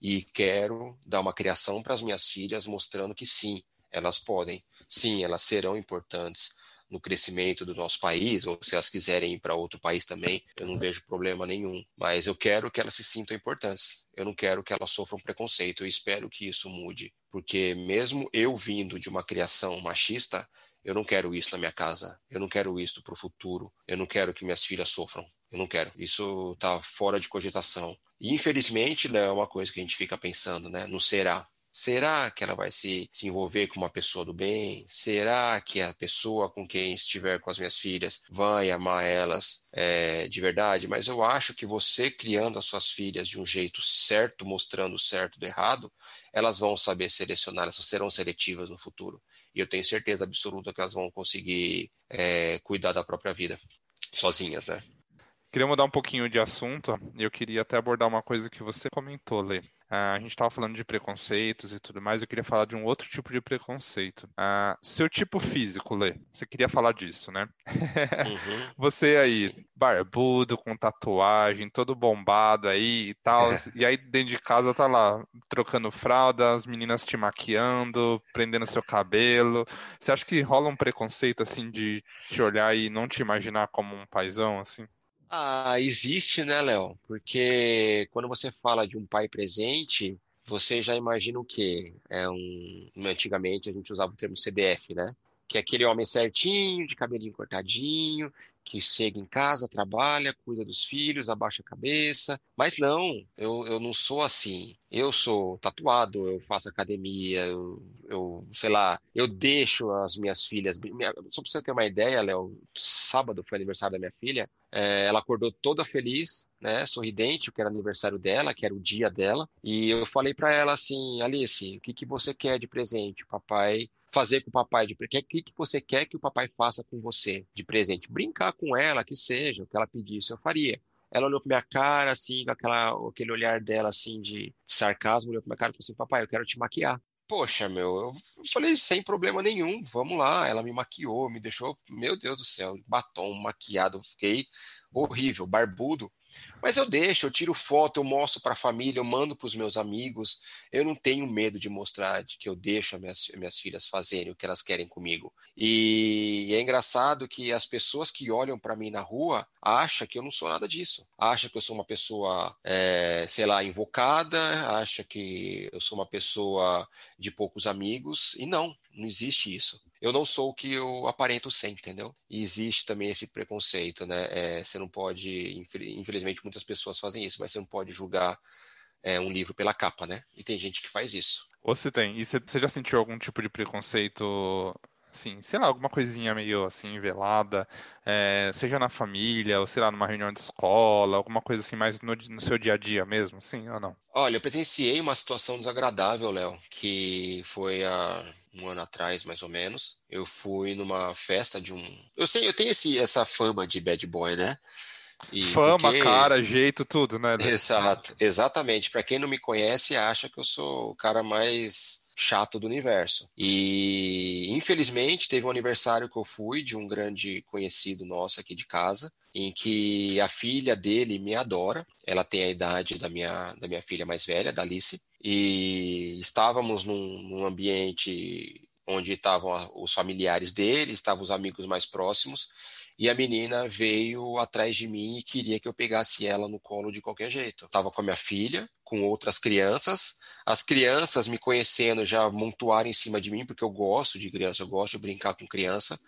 E quero dar uma criação para as minhas filhas mostrando que sim, elas podem, sim, elas serão importantes no crescimento do nosso país, ou se elas quiserem ir para outro país também, eu não vejo problema nenhum. Mas eu quero que elas se sintam importantes. Eu não quero que elas sofram preconceito. Eu espero que isso mude. Porque mesmo eu vindo de uma criação machista, eu não quero isso na minha casa. Eu não quero isso para o futuro. Eu não quero que minhas filhas sofram. Eu não quero. Isso está fora de cogitação. E infelizmente, né, é uma coisa que a gente fica pensando, né? Não será. Será que ela vai se, se envolver com uma pessoa do bem? Será que a pessoa com quem estiver com as minhas filhas vai amar elas é, de verdade? Mas eu acho que você criando as suas filhas de um jeito certo, mostrando o certo do errado, elas vão saber selecionar, elas serão seletivas no futuro. E eu tenho certeza absoluta que elas vão conseguir é, cuidar da própria vida sozinhas, né? Queria mudar um pouquinho de assunto eu queria até abordar uma coisa que você comentou, Lê. Uh, a gente estava falando de preconceitos e tudo mais, eu queria falar de um outro tipo de preconceito. Uh, seu tipo físico, Lê, você queria falar disso, né? Uhum. você aí, Sim. barbudo, com tatuagem, todo bombado aí e tal, e aí dentro de casa tá lá, trocando fralda, as meninas te maquiando, prendendo seu cabelo. Você acha que rola um preconceito, assim, de te olhar e não te imaginar como um paizão, assim? Ah, existe, né, Léo? Porque quando você fala de um pai presente, você já imagina o quê? É um, antigamente a gente usava o termo CDF, né? Que é aquele homem certinho, de cabelinho cortadinho, que chega em casa, trabalha, cuida dos filhos, abaixa a cabeça. Mas não, eu, eu não sou assim. Eu sou tatuado, eu faço academia, eu, eu sei lá, eu deixo as minhas filhas. Minha, só pra você ter uma ideia, Léo, sábado foi aniversário da minha filha. É, ela acordou toda feliz, né, sorridente, que era aniversário dela, que era o dia dela. E eu falei para ela assim, Alice, o que, que você quer de presente? O papai fazer com o papai de presente? O que, que você quer que o papai faça com você de presente? Brincar com ela, que seja, o que ela pedisse, eu faria. Ela olhou pra minha cara, assim, com aquela, aquele olhar dela, assim, de sarcasmo, olhou pra minha cara e falou assim, papai, eu quero te maquiar. Poxa, meu, eu falei sem problema nenhum, vamos lá. Ela me maquiou, me deixou, meu Deus do céu, batom, maquiado, fiquei horrível, barbudo. Mas eu deixo, eu tiro foto, eu mostro para a família, eu mando para os meus amigos. Eu não tenho medo de mostrar de que eu deixo as minhas, minhas filhas fazerem o que elas querem comigo. E é engraçado que as pessoas que olham para mim na rua acham que eu não sou nada disso. Acham que eu sou uma pessoa, é, sei lá, invocada, acham que eu sou uma pessoa de poucos amigos. E não, não existe isso eu não sou o que eu aparento ser, entendeu? E existe também esse preconceito, né? É, você não pode, infelizmente muitas pessoas fazem isso, mas você não pode julgar é, um livro pela capa, né? E tem gente que faz isso. Ou você tem. E você já sentiu algum tipo de preconceito assim, sei lá, alguma coisinha meio assim, velada, é, seja na família, ou sei lá, numa reunião de escola, alguma coisa assim mais no, no, seu dia a dia mesmo, sim ou não? Olha, eu presenciei uma situação desagradável, Léo, que foi há um ano atrás, mais ou menos. Eu fui numa festa de um. Eu sei, eu tenho esse, essa fama de bad boy, né? E Fama, porque... cara, jeito, tudo, né? Exato, exatamente. Para quem não me conhece, acha que eu sou o cara mais chato do universo. E infelizmente teve um aniversário que eu fui de um grande conhecido nosso aqui de casa, em que a filha dele me adora. Ela tem a idade da minha, da minha filha mais velha, da Alice, e estávamos num, num ambiente onde estavam os familiares dele, estavam os amigos mais próximos, e a menina veio atrás de mim e queria que eu pegasse ela no colo de qualquer jeito. Estava com a minha filha, com outras crianças, as crianças me conhecendo já montuaram em cima de mim, porque eu gosto de criança, eu gosto de brincar com criança.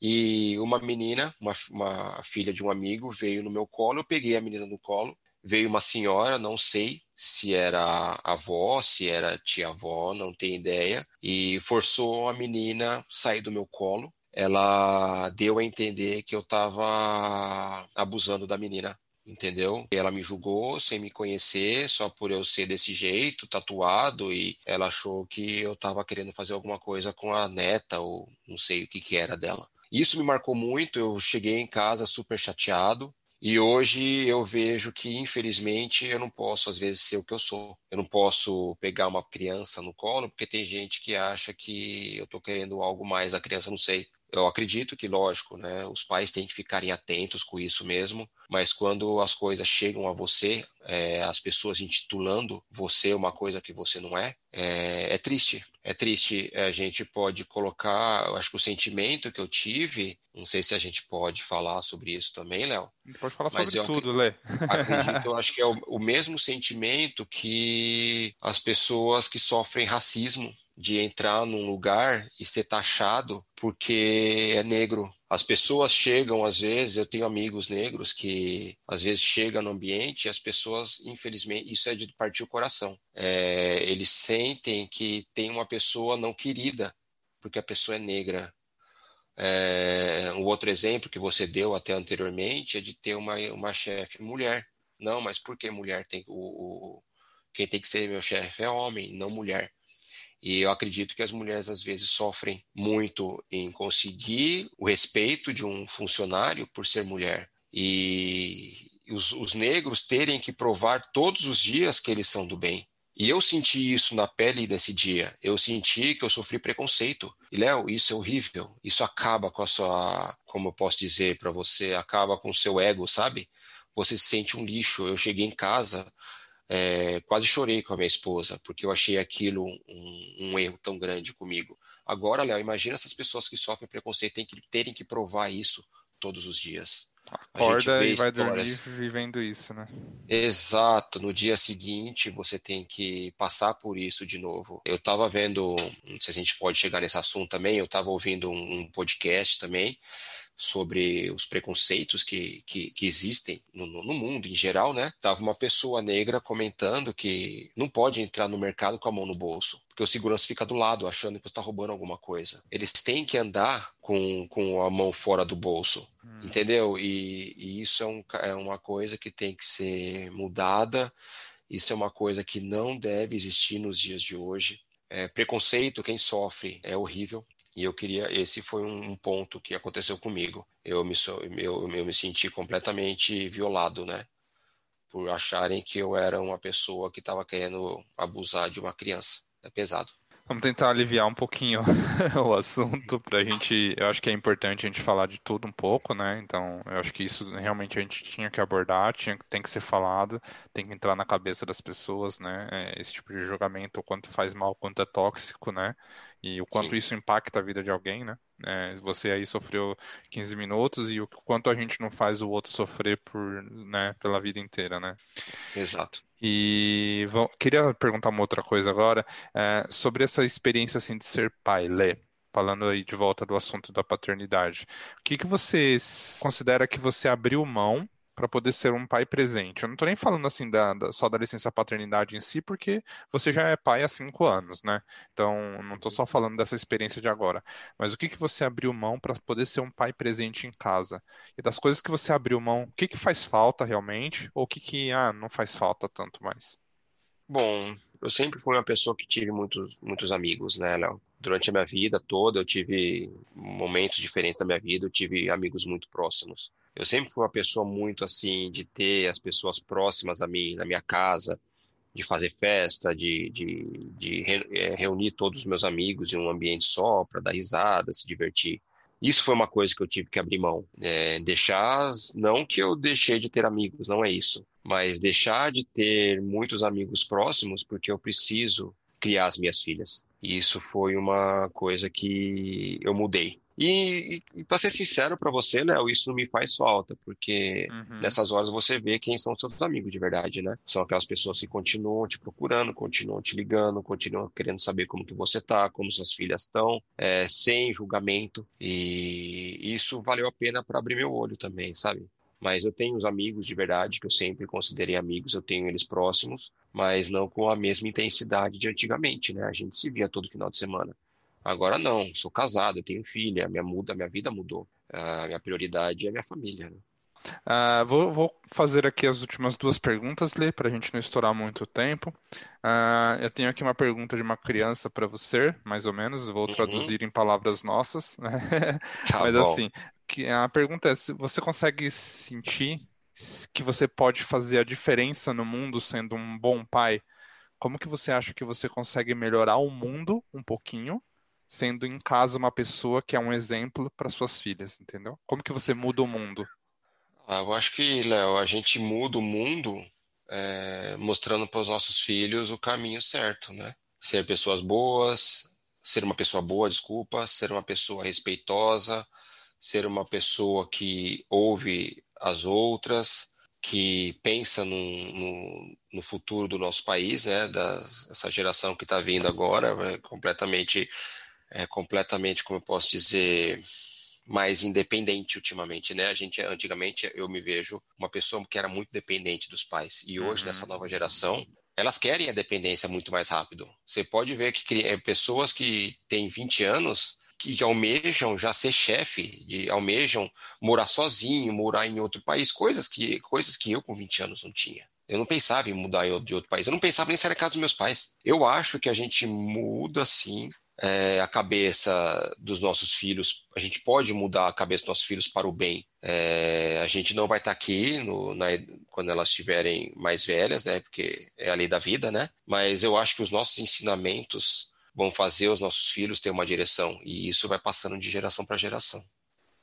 E uma menina, uma, uma filha de um amigo, veio no meu colo, eu peguei a menina no colo. Veio uma senhora, não sei se era avó, se era tia-avó, não tenho ideia, e forçou a menina sair do meu colo ela deu a entender que eu estava abusando da menina, entendeu? Ela me julgou sem me conhecer, só por eu ser desse jeito, tatuado, e ela achou que eu estava querendo fazer alguma coisa com a neta, ou não sei o que, que era dela. Isso me marcou muito, eu cheguei em casa super chateado, e hoje eu vejo que, infelizmente, eu não posso, às vezes, ser o que eu sou. Eu não posso pegar uma criança no colo, porque tem gente que acha que eu estou querendo algo mais da criança, não sei. Eu acredito que, lógico, né, os pais têm que ficarem atentos com isso mesmo, mas quando as coisas chegam a você, é, as pessoas intitulando você uma coisa que você não é, é, é triste. É triste. A gente pode colocar, eu acho que o sentimento que eu tive, não sei se a gente pode falar sobre isso também, Léo. Pode falar sobre tudo, Lé. Acredito, eu acho que é o, o mesmo sentimento que as pessoas que sofrem racismo de entrar num lugar e ser taxado porque é negro. As pessoas chegam, às vezes, eu tenho amigos negros que às vezes chegam no ambiente e as pessoas, infelizmente, isso é de partir o coração. É, eles sentem que tem uma pessoa não querida, porque a pessoa é negra. É, um outro exemplo que você deu até anteriormente é de ter uma, uma chefe mulher. Não, mas por que mulher tem o, o quem tem que ser meu chefe é homem, não mulher. E eu acredito que as mulheres às vezes sofrem muito em conseguir o respeito de um funcionário por ser mulher. E os, os negros terem que provar todos os dias que eles são do bem. E eu senti isso na pele nesse dia. Eu senti que eu sofri preconceito. E Léo, isso é horrível. Isso acaba com a sua, como eu posso dizer para você, acaba com o seu ego, sabe? Você se sente um lixo. Eu cheguei em casa, é, quase chorei com a minha esposa, porque eu achei aquilo um, um erro tão grande comigo. Agora, Léo, imagina essas pessoas que sofrem preconceito tem que, terem que provar isso todos os dias. Acorda e vai dormir vivendo isso, né? Exato. No dia seguinte, você tem que passar por isso de novo. Eu estava vendo, não sei se a gente pode chegar nesse assunto também, eu estava ouvindo um, um podcast também, sobre os preconceitos que, que, que existem no, no, mundo em geral, né? Tava uma pessoa negra comentando que não pode entrar no mercado com a mão no bolso, porque o segurança fica do lado achando que você está roubando alguma coisa. Eles têm que andar com, com a mão fora do bolso, hum. entendeu? E, e isso é, um, é uma coisa que tem que ser mudada. Isso é uma coisa que não deve existir nos dias de hoje. É, preconceito, quem sofre é horrível. E eu queria, esse foi um ponto que aconteceu comigo. Eu me, eu, eu me senti completamente violado, né? Por acharem que eu era uma pessoa que estava querendo abusar de uma criança. É pesado. Vamos tentar aliviar um pouquinho o assunto para a gente. Eu acho que é importante a gente falar de tudo um pouco, né? Então, eu acho que isso realmente a gente tinha que abordar, tinha, tem que ser falado, tem que entrar na cabeça das pessoas, né? É, esse tipo de julgamento, o quanto faz mal, o quanto é tóxico, né? E o quanto Sim. isso impacta a vida de alguém, né? É, você aí sofreu 15 minutos e o quanto a gente não faz o outro sofrer por, né, pela vida inteira, né? Exato. E vou, queria perguntar uma outra coisa agora é, sobre essa experiência assim de ser pai, Lê. Falando aí de volta do assunto da paternidade, o que que você considera que você abriu mão para poder ser um pai presente. Eu não estou nem falando assim da, da, só da licença paternidade em si, porque você já é pai há cinco anos, né? Então, não estou só falando dessa experiência de agora. Mas o que, que você abriu mão para poder ser um pai presente em casa? E das coisas que você abriu mão, o que, que faz falta realmente? Ou o que, que ah, não faz falta tanto mais? Bom, eu sempre fui uma pessoa que tive muitos, muitos amigos, né, Léo? Durante a minha vida toda, eu tive momentos diferentes da minha vida, eu tive amigos muito próximos. Eu sempre fui uma pessoa muito assim, de ter as pessoas próximas a mim, na minha casa, de fazer festa, de, de, de é, reunir todos os meus amigos em um ambiente só, para dar risada, se divertir. Isso foi uma coisa que eu tive que abrir mão. É, deixar, não que eu deixei de ter amigos, não é isso, mas deixar de ter muitos amigos próximos porque eu preciso criar as minhas filhas. E isso foi uma coisa que eu mudei. E, e, e para ser sincero para você, Léo, isso não me faz falta, porque uhum. nessas horas você vê quem são seus amigos de verdade, né? São aquelas pessoas que continuam te procurando, continuam te ligando, continuam querendo saber como que você tá, como suas filhas estão, é, sem julgamento. E isso valeu a pena para abrir meu olho também, sabe? Mas eu tenho os amigos de verdade que eu sempre considerei amigos, eu tenho eles próximos, mas não com a mesma intensidade de antigamente, né? A gente se via todo final de semana. Agora não, sou casado, tenho filha, minha muda, minha vida mudou. A minha prioridade é minha família. Né? Uh, vou, vou, fazer aqui as últimas duas perguntas, Lê, para a gente não estourar muito tempo. Uh, eu tenho aqui uma pergunta de uma criança para você, mais ou menos, vou uhum. traduzir em palavras nossas. Né? Tá Mas bom. assim, que, a pergunta é: se você consegue sentir que você pode fazer a diferença no mundo sendo um bom pai? Como que você acha que você consegue melhorar o mundo um pouquinho sendo em casa uma pessoa que é um exemplo para suas filhas, entendeu? Como que você muda o mundo? Ah, eu acho que, Léo, a gente muda o mundo é, mostrando para os nossos filhos o caminho certo, né? Ser pessoas boas, ser uma pessoa boa, desculpa, ser uma pessoa respeitosa, ser uma pessoa que ouve as outras, que pensa no, no, no futuro do nosso país, né? Dessa geração que está vindo agora, é completamente é completamente, como eu posso dizer, mais independente ultimamente, né? A gente antigamente eu me vejo uma pessoa que era muito dependente dos pais e hoje uhum. nessa nova geração elas querem a dependência muito mais rápido. Você pode ver que é, pessoas que têm 20 anos que almejam já ser chefe, de, almejam morar sozinho, morar em outro país, coisas que, coisas que eu com 20 anos não tinha. Eu não pensava em mudar de outro país. Eu não pensava nem sair da casa dos meus pais. Eu acho que a gente muda, sim, é, a cabeça dos nossos filhos. A gente pode mudar a cabeça dos nossos filhos para o bem. É, a gente não vai estar aqui no, na, quando elas estiverem mais velhas, né? Porque é a lei da vida, né? Mas eu acho que os nossos ensinamentos vão fazer os nossos filhos ter uma direção. E isso vai passando de geração para geração.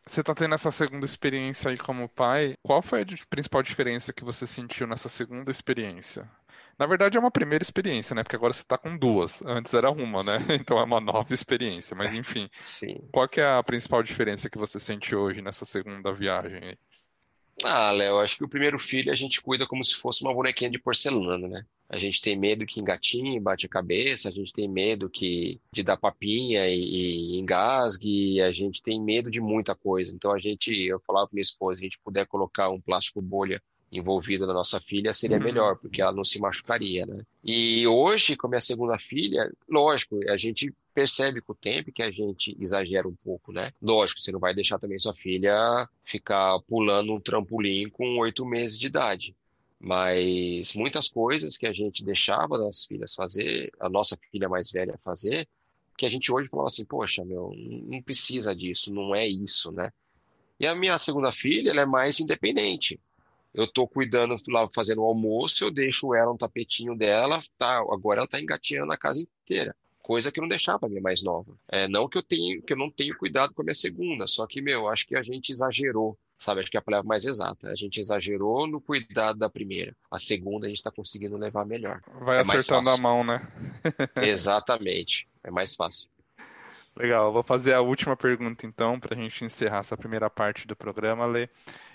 Você está tendo essa segunda experiência aí como pai. Qual foi a principal diferença que você sentiu nessa segunda experiência? Na verdade, é uma primeira experiência, né? Porque agora você está com duas. Antes era uma, né? Sim. Então é uma nova experiência. Mas enfim, Sim. qual que é a principal diferença que você sente hoje nessa segunda viagem aí? Ah, Léo, acho que o primeiro filho a gente cuida como se fosse uma bonequinha de porcelana, né? A gente tem medo que engatinhe, bate a cabeça, a gente tem medo que de dar papinha e, e engasgue, a gente tem medo de muita coisa. Então a gente, eu falava para minha esposa, se a gente puder colocar um plástico bolha envolvido na nossa filha, seria uhum. melhor, porque ela não se machucaria, né? E hoje, com a minha segunda filha, lógico, a gente percebe com o tempo que a gente exagera um pouco, né? Lógico, você não vai deixar também sua filha ficar pulando um trampolim com oito meses de idade. Mas muitas coisas que a gente deixava das filhas fazer, a nossa filha mais velha fazer, que a gente hoje falava assim, poxa, meu, não precisa disso, não é isso, né? E a minha segunda filha, ela é mais independente. Eu tô cuidando lá, fazendo o almoço, eu deixo ela um tapetinho dela, tá, agora ela tá engateando a casa inteira. Coisa que eu não deixava a minha mais nova. É, não que eu tenho, que eu não tenho cuidado com a minha segunda, só que, meu, acho que a gente exagerou sabe? Acho que é a palavra mais exata. A gente exagerou no cuidado da primeira. A segunda a gente está conseguindo levar melhor. Vai é acertando a mão, né? Exatamente. É mais fácil. Legal, vou fazer a última pergunta então, para a gente encerrar essa primeira parte do programa, Lê.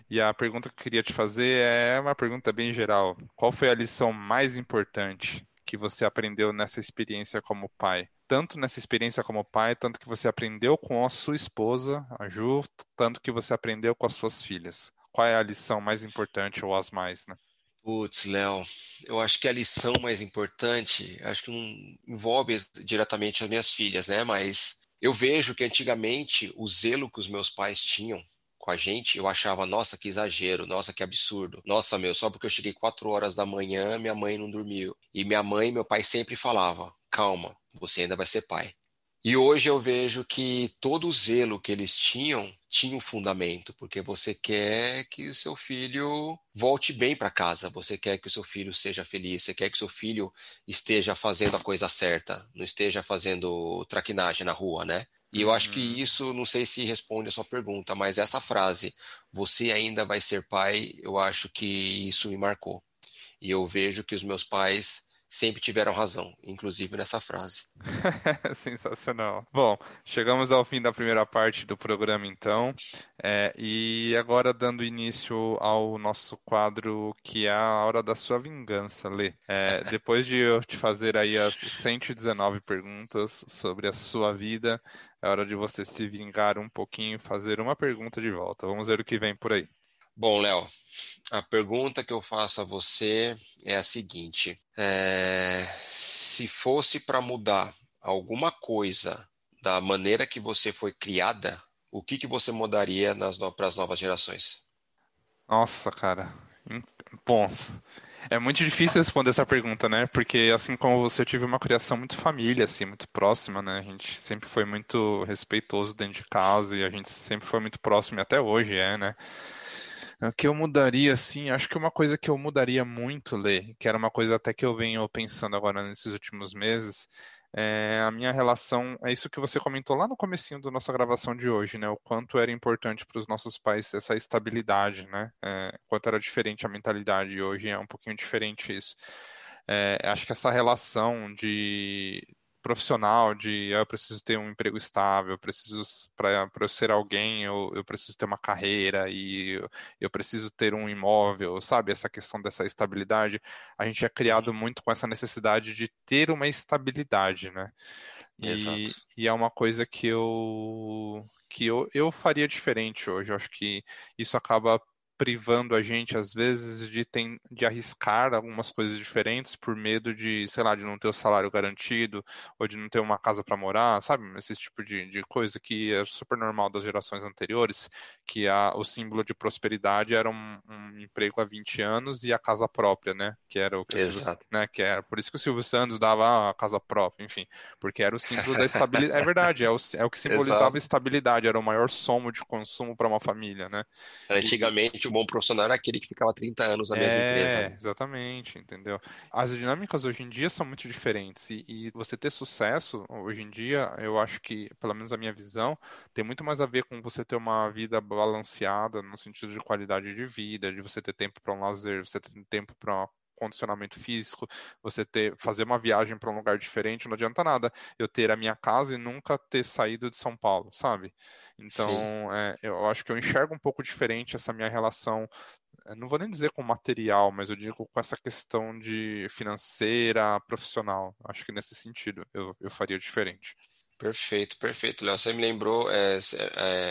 E a pergunta que eu queria te fazer é uma pergunta bem geral. Qual foi a lição mais importante que você aprendeu nessa experiência como pai? Tanto nessa experiência como pai, tanto que você aprendeu com a sua esposa, a Ju, tanto que você aprendeu com as suas filhas. Qual é a lição mais importante ou as mais, né? Putz, Léo, eu acho que a lição mais importante, acho que não envolve diretamente as minhas filhas, né? Mas eu vejo que antigamente o zelo que os meus pais tinham com a gente, eu achava, nossa, que exagero, nossa, que absurdo. Nossa, meu, só porque eu cheguei quatro horas da manhã, minha mãe não dormiu. E minha mãe e meu pai sempre falava, calma, você ainda vai ser pai. E hoje eu vejo que todo o zelo que eles tinham tinha um fundamento, porque você quer que o seu filho volte bem para casa, você quer que o seu filho seja feliz, você quer que o seu filho esteja fazendo a coisa certa, não esteja fazendo traquinagem na rua, né? E eu acho que uhum. isso, não sei se responde a sua pergunta, mas essa frase, você ainda vai ser pai, eu acho que isso me marcou. E eu vejo que os meus pais sempre tiveram razão, inclusive nessa frase. Sensacional. Bom, chegamos ao fim da primeira parte do programa, então, é, e agora dando início ao nosso quadro que é a hora da sua vingança, Lê. É, depois de eu te fazer aí as 119 perguntas sobre a sua vida, é hora de você se vingar um pouquinho e fazer uma pergunta de volta. Vamos ver o que vem por aí. Bom, Léo, a pergunta que eu faço a você é a seguinte: é, se fosse para mudar alguma coisa da maneira que você foi criada, o que, que você mudaria para as novas gerações? Nossa, cara. Bom, é muito difícil responder essa pergunta, né? Porque assim como você, eu tive uma criação muito família, assim, muito próxima, né? A gente sempre foi muito respeitoso dentro de casa e a gente sempre foi muito próximo e até hoje é, né? O que eu mudaria, assim, acho que uma coisa que eu mudaria muito, Lê, que era uma coisa até que eu venho pensando agora nesses últimos meses, é a minha relação, é isso que você comentou lá no comecinho da nossa gravação de hoje, né? O quanto era importante para os nossos pais essa estabilidade, né? É, quanto era diferente a mentalidade hoje é um pouquinho diferente isso. É, acho que essa relação de profissional de ah, eu preciso ter um emprego estável, eu preciso para eu ser alguém, eu, eu preciso ter uma carreira e eu, eu, preciso ter um imóvel, sabe? Essa questão dessa estabilidade, a gente é criado muito com essa necessidade de ter uma estabilidade, né? E, e, é uma coisa que eu que eu, eu faria diferente hoje. Eu acho que isso acaba privando a gente, às vezes, de, tem, de arriscar algumas coisas diferentes por medo de, sei lá, de não ter o salário garantido ou de não ter uma casa para morar, sabe? Esse tipo de, de coisa que é super normal das gerações anteriores, que a, o símbolo de prosperidade era um, um, emprego há 20 anos e a casa própria, né? Que era o que, Exato. Silvio, né? que era por isso que o Silvio Santos dava a casa própria, enfim, porque era o símbolo da estabilidade. É verdade, é o, é o que simbolizava Exato. estabilidade, era o maior somo de consumo para uma família, né? Antigamente, o bom profissional era aquele que ficava 30 anos na mesma é, empresa. Exatamente, entendeu? As dinâmicas hoje em dia são muito diferentes e, e, você ter sucesso hoje em dia, eu acho que, pelo menos a minha visão, tem muito mais a ver com você ter uma vida balanceada no sentido de qualidade de vida, de você ter tempo para um lazer, você ter tempo para condicionamento físico, você ter fazer uma viagem para um lugar diferente, não adianta nada eu ter a minha casa e nunca ter saído de São Paulo, sabe? Então, é, eu acho que eu enxergo um pouco diferente essa minha relação, eh, não vou nem dizer com material, mas eu digo com essa questão de financeira, profissional. Acho que nesse sentido eu, eu faria diferente. Perfeito, perfeito, Léo. Você me lembrou é,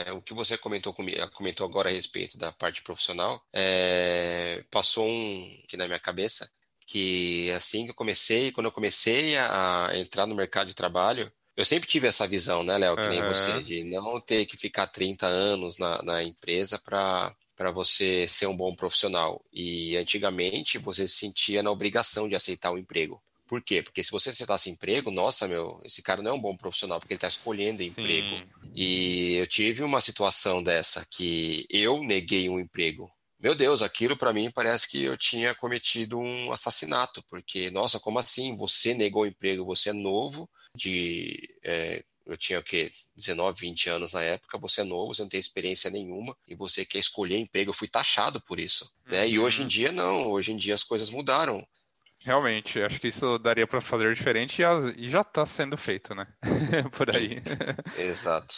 é, o que você comentou comigo, comentou agora a respeito da parte profissional. É, passou um aqui na minha cabeça que assim que eu comecei, quando eu comecei a entrar no mercado de trabalho, eu sempre tive essa visão, né, Léo, que uhum. nem você, de não ter que ficar 30 anos na, na empresa para para você ser um bom profissional. E antigamente você se sentia na obrigação de aceitar o um emprego. Por quê? Porque se você aceitasse emprego, nossa, meu, esse cara não é um bom profissional, porque ele está escolhendo emprego. Sim. E eu tive uma situação dessa que eu neguei um emprego. Meu Deus, aquilo para mim parece que eu tinha cometido um assassinato, porque, nossa, como assim? Você negou o emprego, você é novo, de. É, eu tinha o quê? 19, 20 anos na época, você é novo, você não tem experiência nenhuma, e você quer escolher emprego. Eu fui taxado por isso. Né? Uhum. E hoje em dia, não, hoje em dia as coisas mudaram. Realmente, acho que isso daria para fazer diferente e já está sendo feito, né? Por aí. Exato.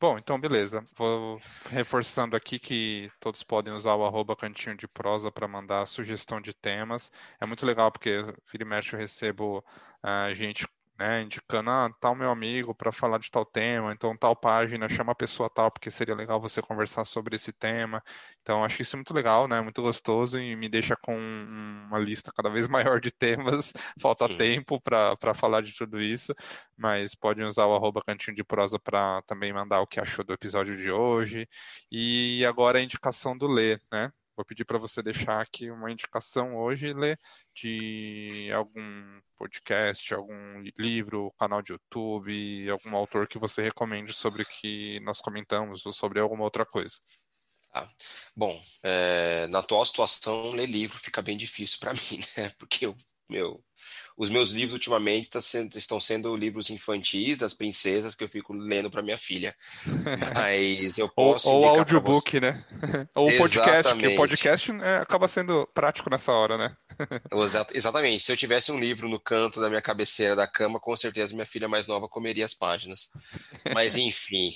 Bom, então beleza. Vou reforçando aqui que todos podem usar o arroba cantinho de prosa para mandar sugestão de temas. É muito legal porque vira e mexe eu recebo uh, gente né, indicando, ah, tal meu amigo para falar de tal tema, então tal página, chama a pessoa tal, porque seria legal você conversar sobre esse tema. Então, acho isso muito legal, né, muito gostoso e me deixa com uma lista cada vez maior de temas. Falta Sim. tempo para falar de tudo isso, mas podem usar o arroba cantinho de prosa para também mandar o que achou do episódio de hoje. E agora a indicação do Lê, né? Vou pedir para você deixar aqui uma indicação hoje, Lê, de algum podcast, algum livro, canal de YouTube, algum autor que você recomende sobre o que nós comentamos ou sobre alguma outra coisa. Ah, bom, é, na atual situação, ler livro fica bem difícil para mim, né? Porque eu meu, os meus livros ultimamente tá sendo, estão sendo livros infantis das princesas que eu fico lendo para minha filha. Mas eu posso ou, ou audiobook, né? ou podcast, que o podcast é, acaba sendo prático nessa hora, né? Exatamente. Se eu tivesse um livro no canto da minha cabeceira da cama, com certeza minha filha mais nova comeria as páginas. Mas enfim,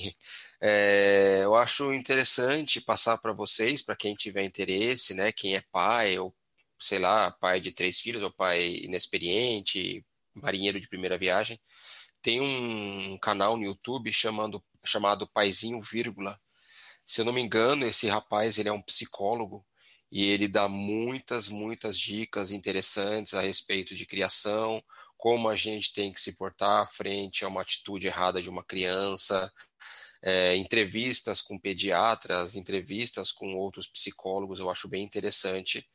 é, eu acho interessante passar para vocês, para quem tiver interesse, né? Quem é pai ou sei lá, pai de três filhos ou pai inexperiente, marinheiro de primeira viagem, tem um canal no YouTube chamando, chamado Paizinho Vírgula. Se eu não me engano, esse rapaz ele é um psicólogo e ele dá muitas, muitas dicas interessantes a respeito de criação, como a gente tem que se portar frente a uma atitude errada de uma criança, é, entrevistas com pediatras, entrevistas com outros psicólogos, eu acho bem interessante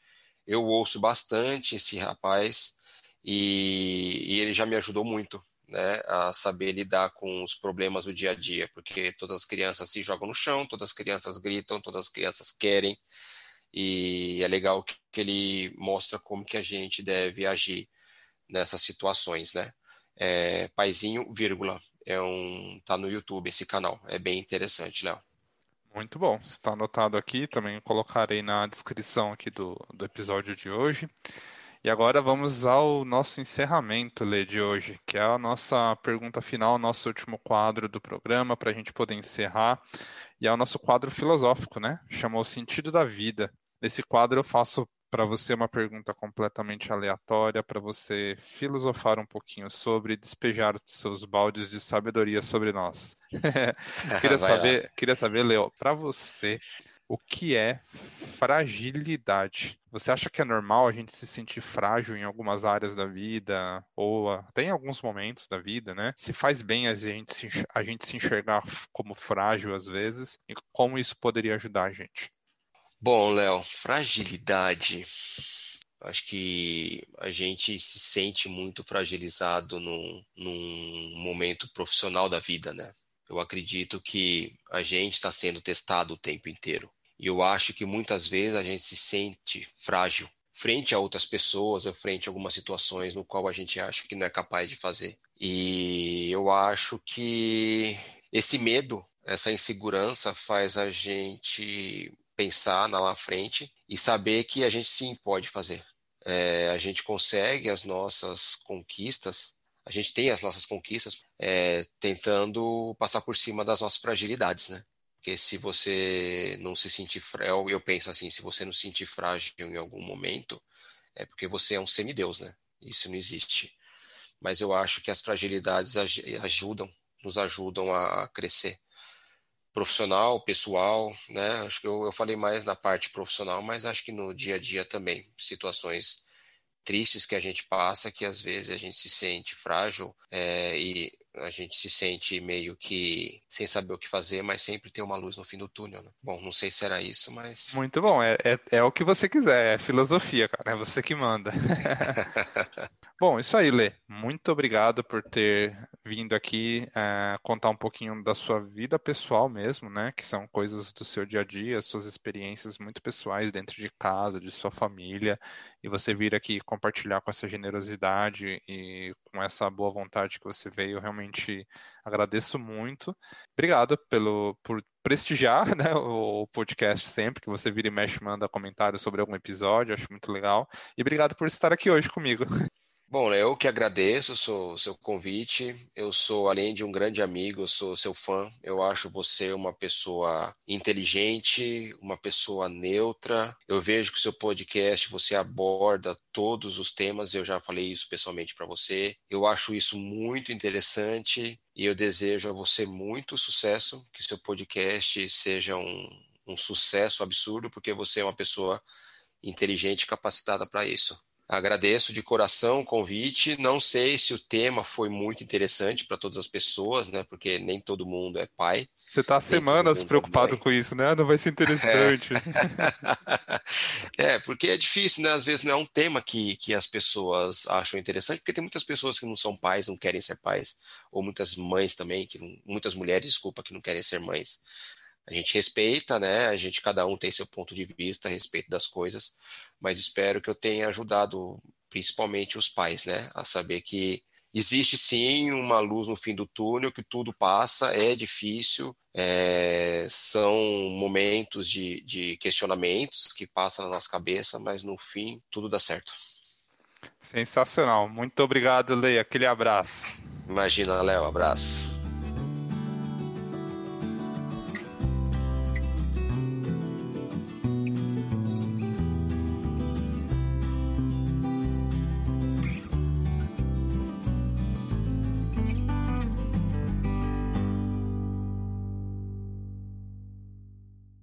eu ouço bastante esse rapaz e, e, ele já me ajudou muito né, a saber lidar com os problemas do dia a dia, porque todas as crianças se jogam no chão, todas as crianças gritam, todas as crianças querem, e é legal que, ele mostra como que a gente deve agir nessas situações, né? É, Paizinho, vírgula, é um, tá no YouTube esse canal, é bem interessante, Léo. Muito bom, está anotado aqui, também colocarei na descrição aqui do, do episódio de hoje. E agora vamos ao nosso encerramento, Lê, de hoje, que é a nossa pergunta final, nosso último quadro do programa, para a gente poder encerrar. E é o nosso quadro filosófico, né? Chamou Sentido da Vida. Nesse quadro eu faço para você uma pergunta completamente aleatória, para você filosofar um pouquinho sobre, despejar seus baldes de sabedoria sobre nós. queria, saber, queria saber, Leo, para você, o que é fragilidade? Você acha que é normal a gente se sentir frágil em algumas áreas da vida, ou até em alguns momentos da vida, né? Se faz bem a gente se, a gente se enxergar como frágil às vezes, e como isso poderia ajudar a gente? Bom, Léo, fragilidade. Acho que a gente se sente muito fragilizado num, num momento profissional da vida, né? Eu acredito que a gente está sendo testado o tempo inteiro. E eu acho que muitas vezes a gente se sente frágil frente a outras pessoas ou frente a algumas situações no qual a gente acha que não é capaz de fazer. E eu acho que esse medo, essa insegurança faz a gente pensar na lá frente e saber que a gente sim pode fazer. É, a gente consegue as nossas conquistas, a gente tem as nossas conquistas é, tentando passar por cima das nossas fragilidades, né? Porque se você não se sentir frágil, eu penso assim, se você não se sentir frágil em algum momento, é porque você é um semideus, né? Isso não existe. Mas eu acho que as fragilidades ajudam, nos ajudam a crescer. Profissional, pessoal, né? Acho que eu, eu falei mais na parte profissional, mas acho que no dia a dia também. Situações tristes que a gente passa, que às vezes a gente se sente frágil é, e a gente se sente meio que sem saber o que fazer, mas sempre tem uma luz no fim do túnel. Né? Bom, não sei se era isso, mas. Muito bom, é, é, é o que você quiser, é filosofia, cara, é você que manda. Bom, isso aí, Lê. Muito obrigado por ter vindo aqui uh, contar um pouquinho da sua vida pessoal mesmo, né? Que são coisas do seu dia a dia, suas experiências muito pessoais dentro de casa, de sua família. E você vir aqui compartilhar com essa generosidade e com essa boa vontade que você veio, realmente agradeço muito. Obrigado pelo, por prestigiar né, o podcast sempre, que você vira e mexe manda comentários sobre algum episódio, acho muito legal. E obrigado por estar aqui hoje comigo. Bom, eu que agradeço o seu convite. Eu sou, além de um grande amigo, eu sou seu fã. Eu acho você uma pessoa inteligente, uma pessoa neutra. Eu vejo que o seu podcast você aborda todos os temas. Eu já falei isso pessoalmente para você. Eu acho isso muito interessante e eu desejo a você muito sucesso. Que seu podcast seja um, um sucesso absurdo, porque você é uma pessoa inteligente e capacitada para isso. Agradeço de coração o convite. Não sei se o tema foi muito interessante para todas as pessoas, né? Porque nem todo mundo é pai. Você está há semanas é preocupado é com isso, né? Não vai ser interessante. É. é. porque é difícil, né? Às vezes não é um tema que, que as pessoas acham interessante, porque tem muitas pessoas que não são pais, não querem ser pais, ou muitas mães também, que não, muitas mulheres, desculpa, que não querem ser mães. A gente respeita, né? A gente, cada um tem seu ponto de vista a respeito das coisas, mas espero que eu tenha ajudado principalmente os pais, né? A saber que existe sim uma luz no fim do túnel, que tudo passa, é difícil, é, são momentos de, de questionamentos que passam na nossa cabeça, mas no fim tudo dá certo. Sensacional. Muito obrigado, Leia. Aquele abraço. Imagina, Léo. Abraço.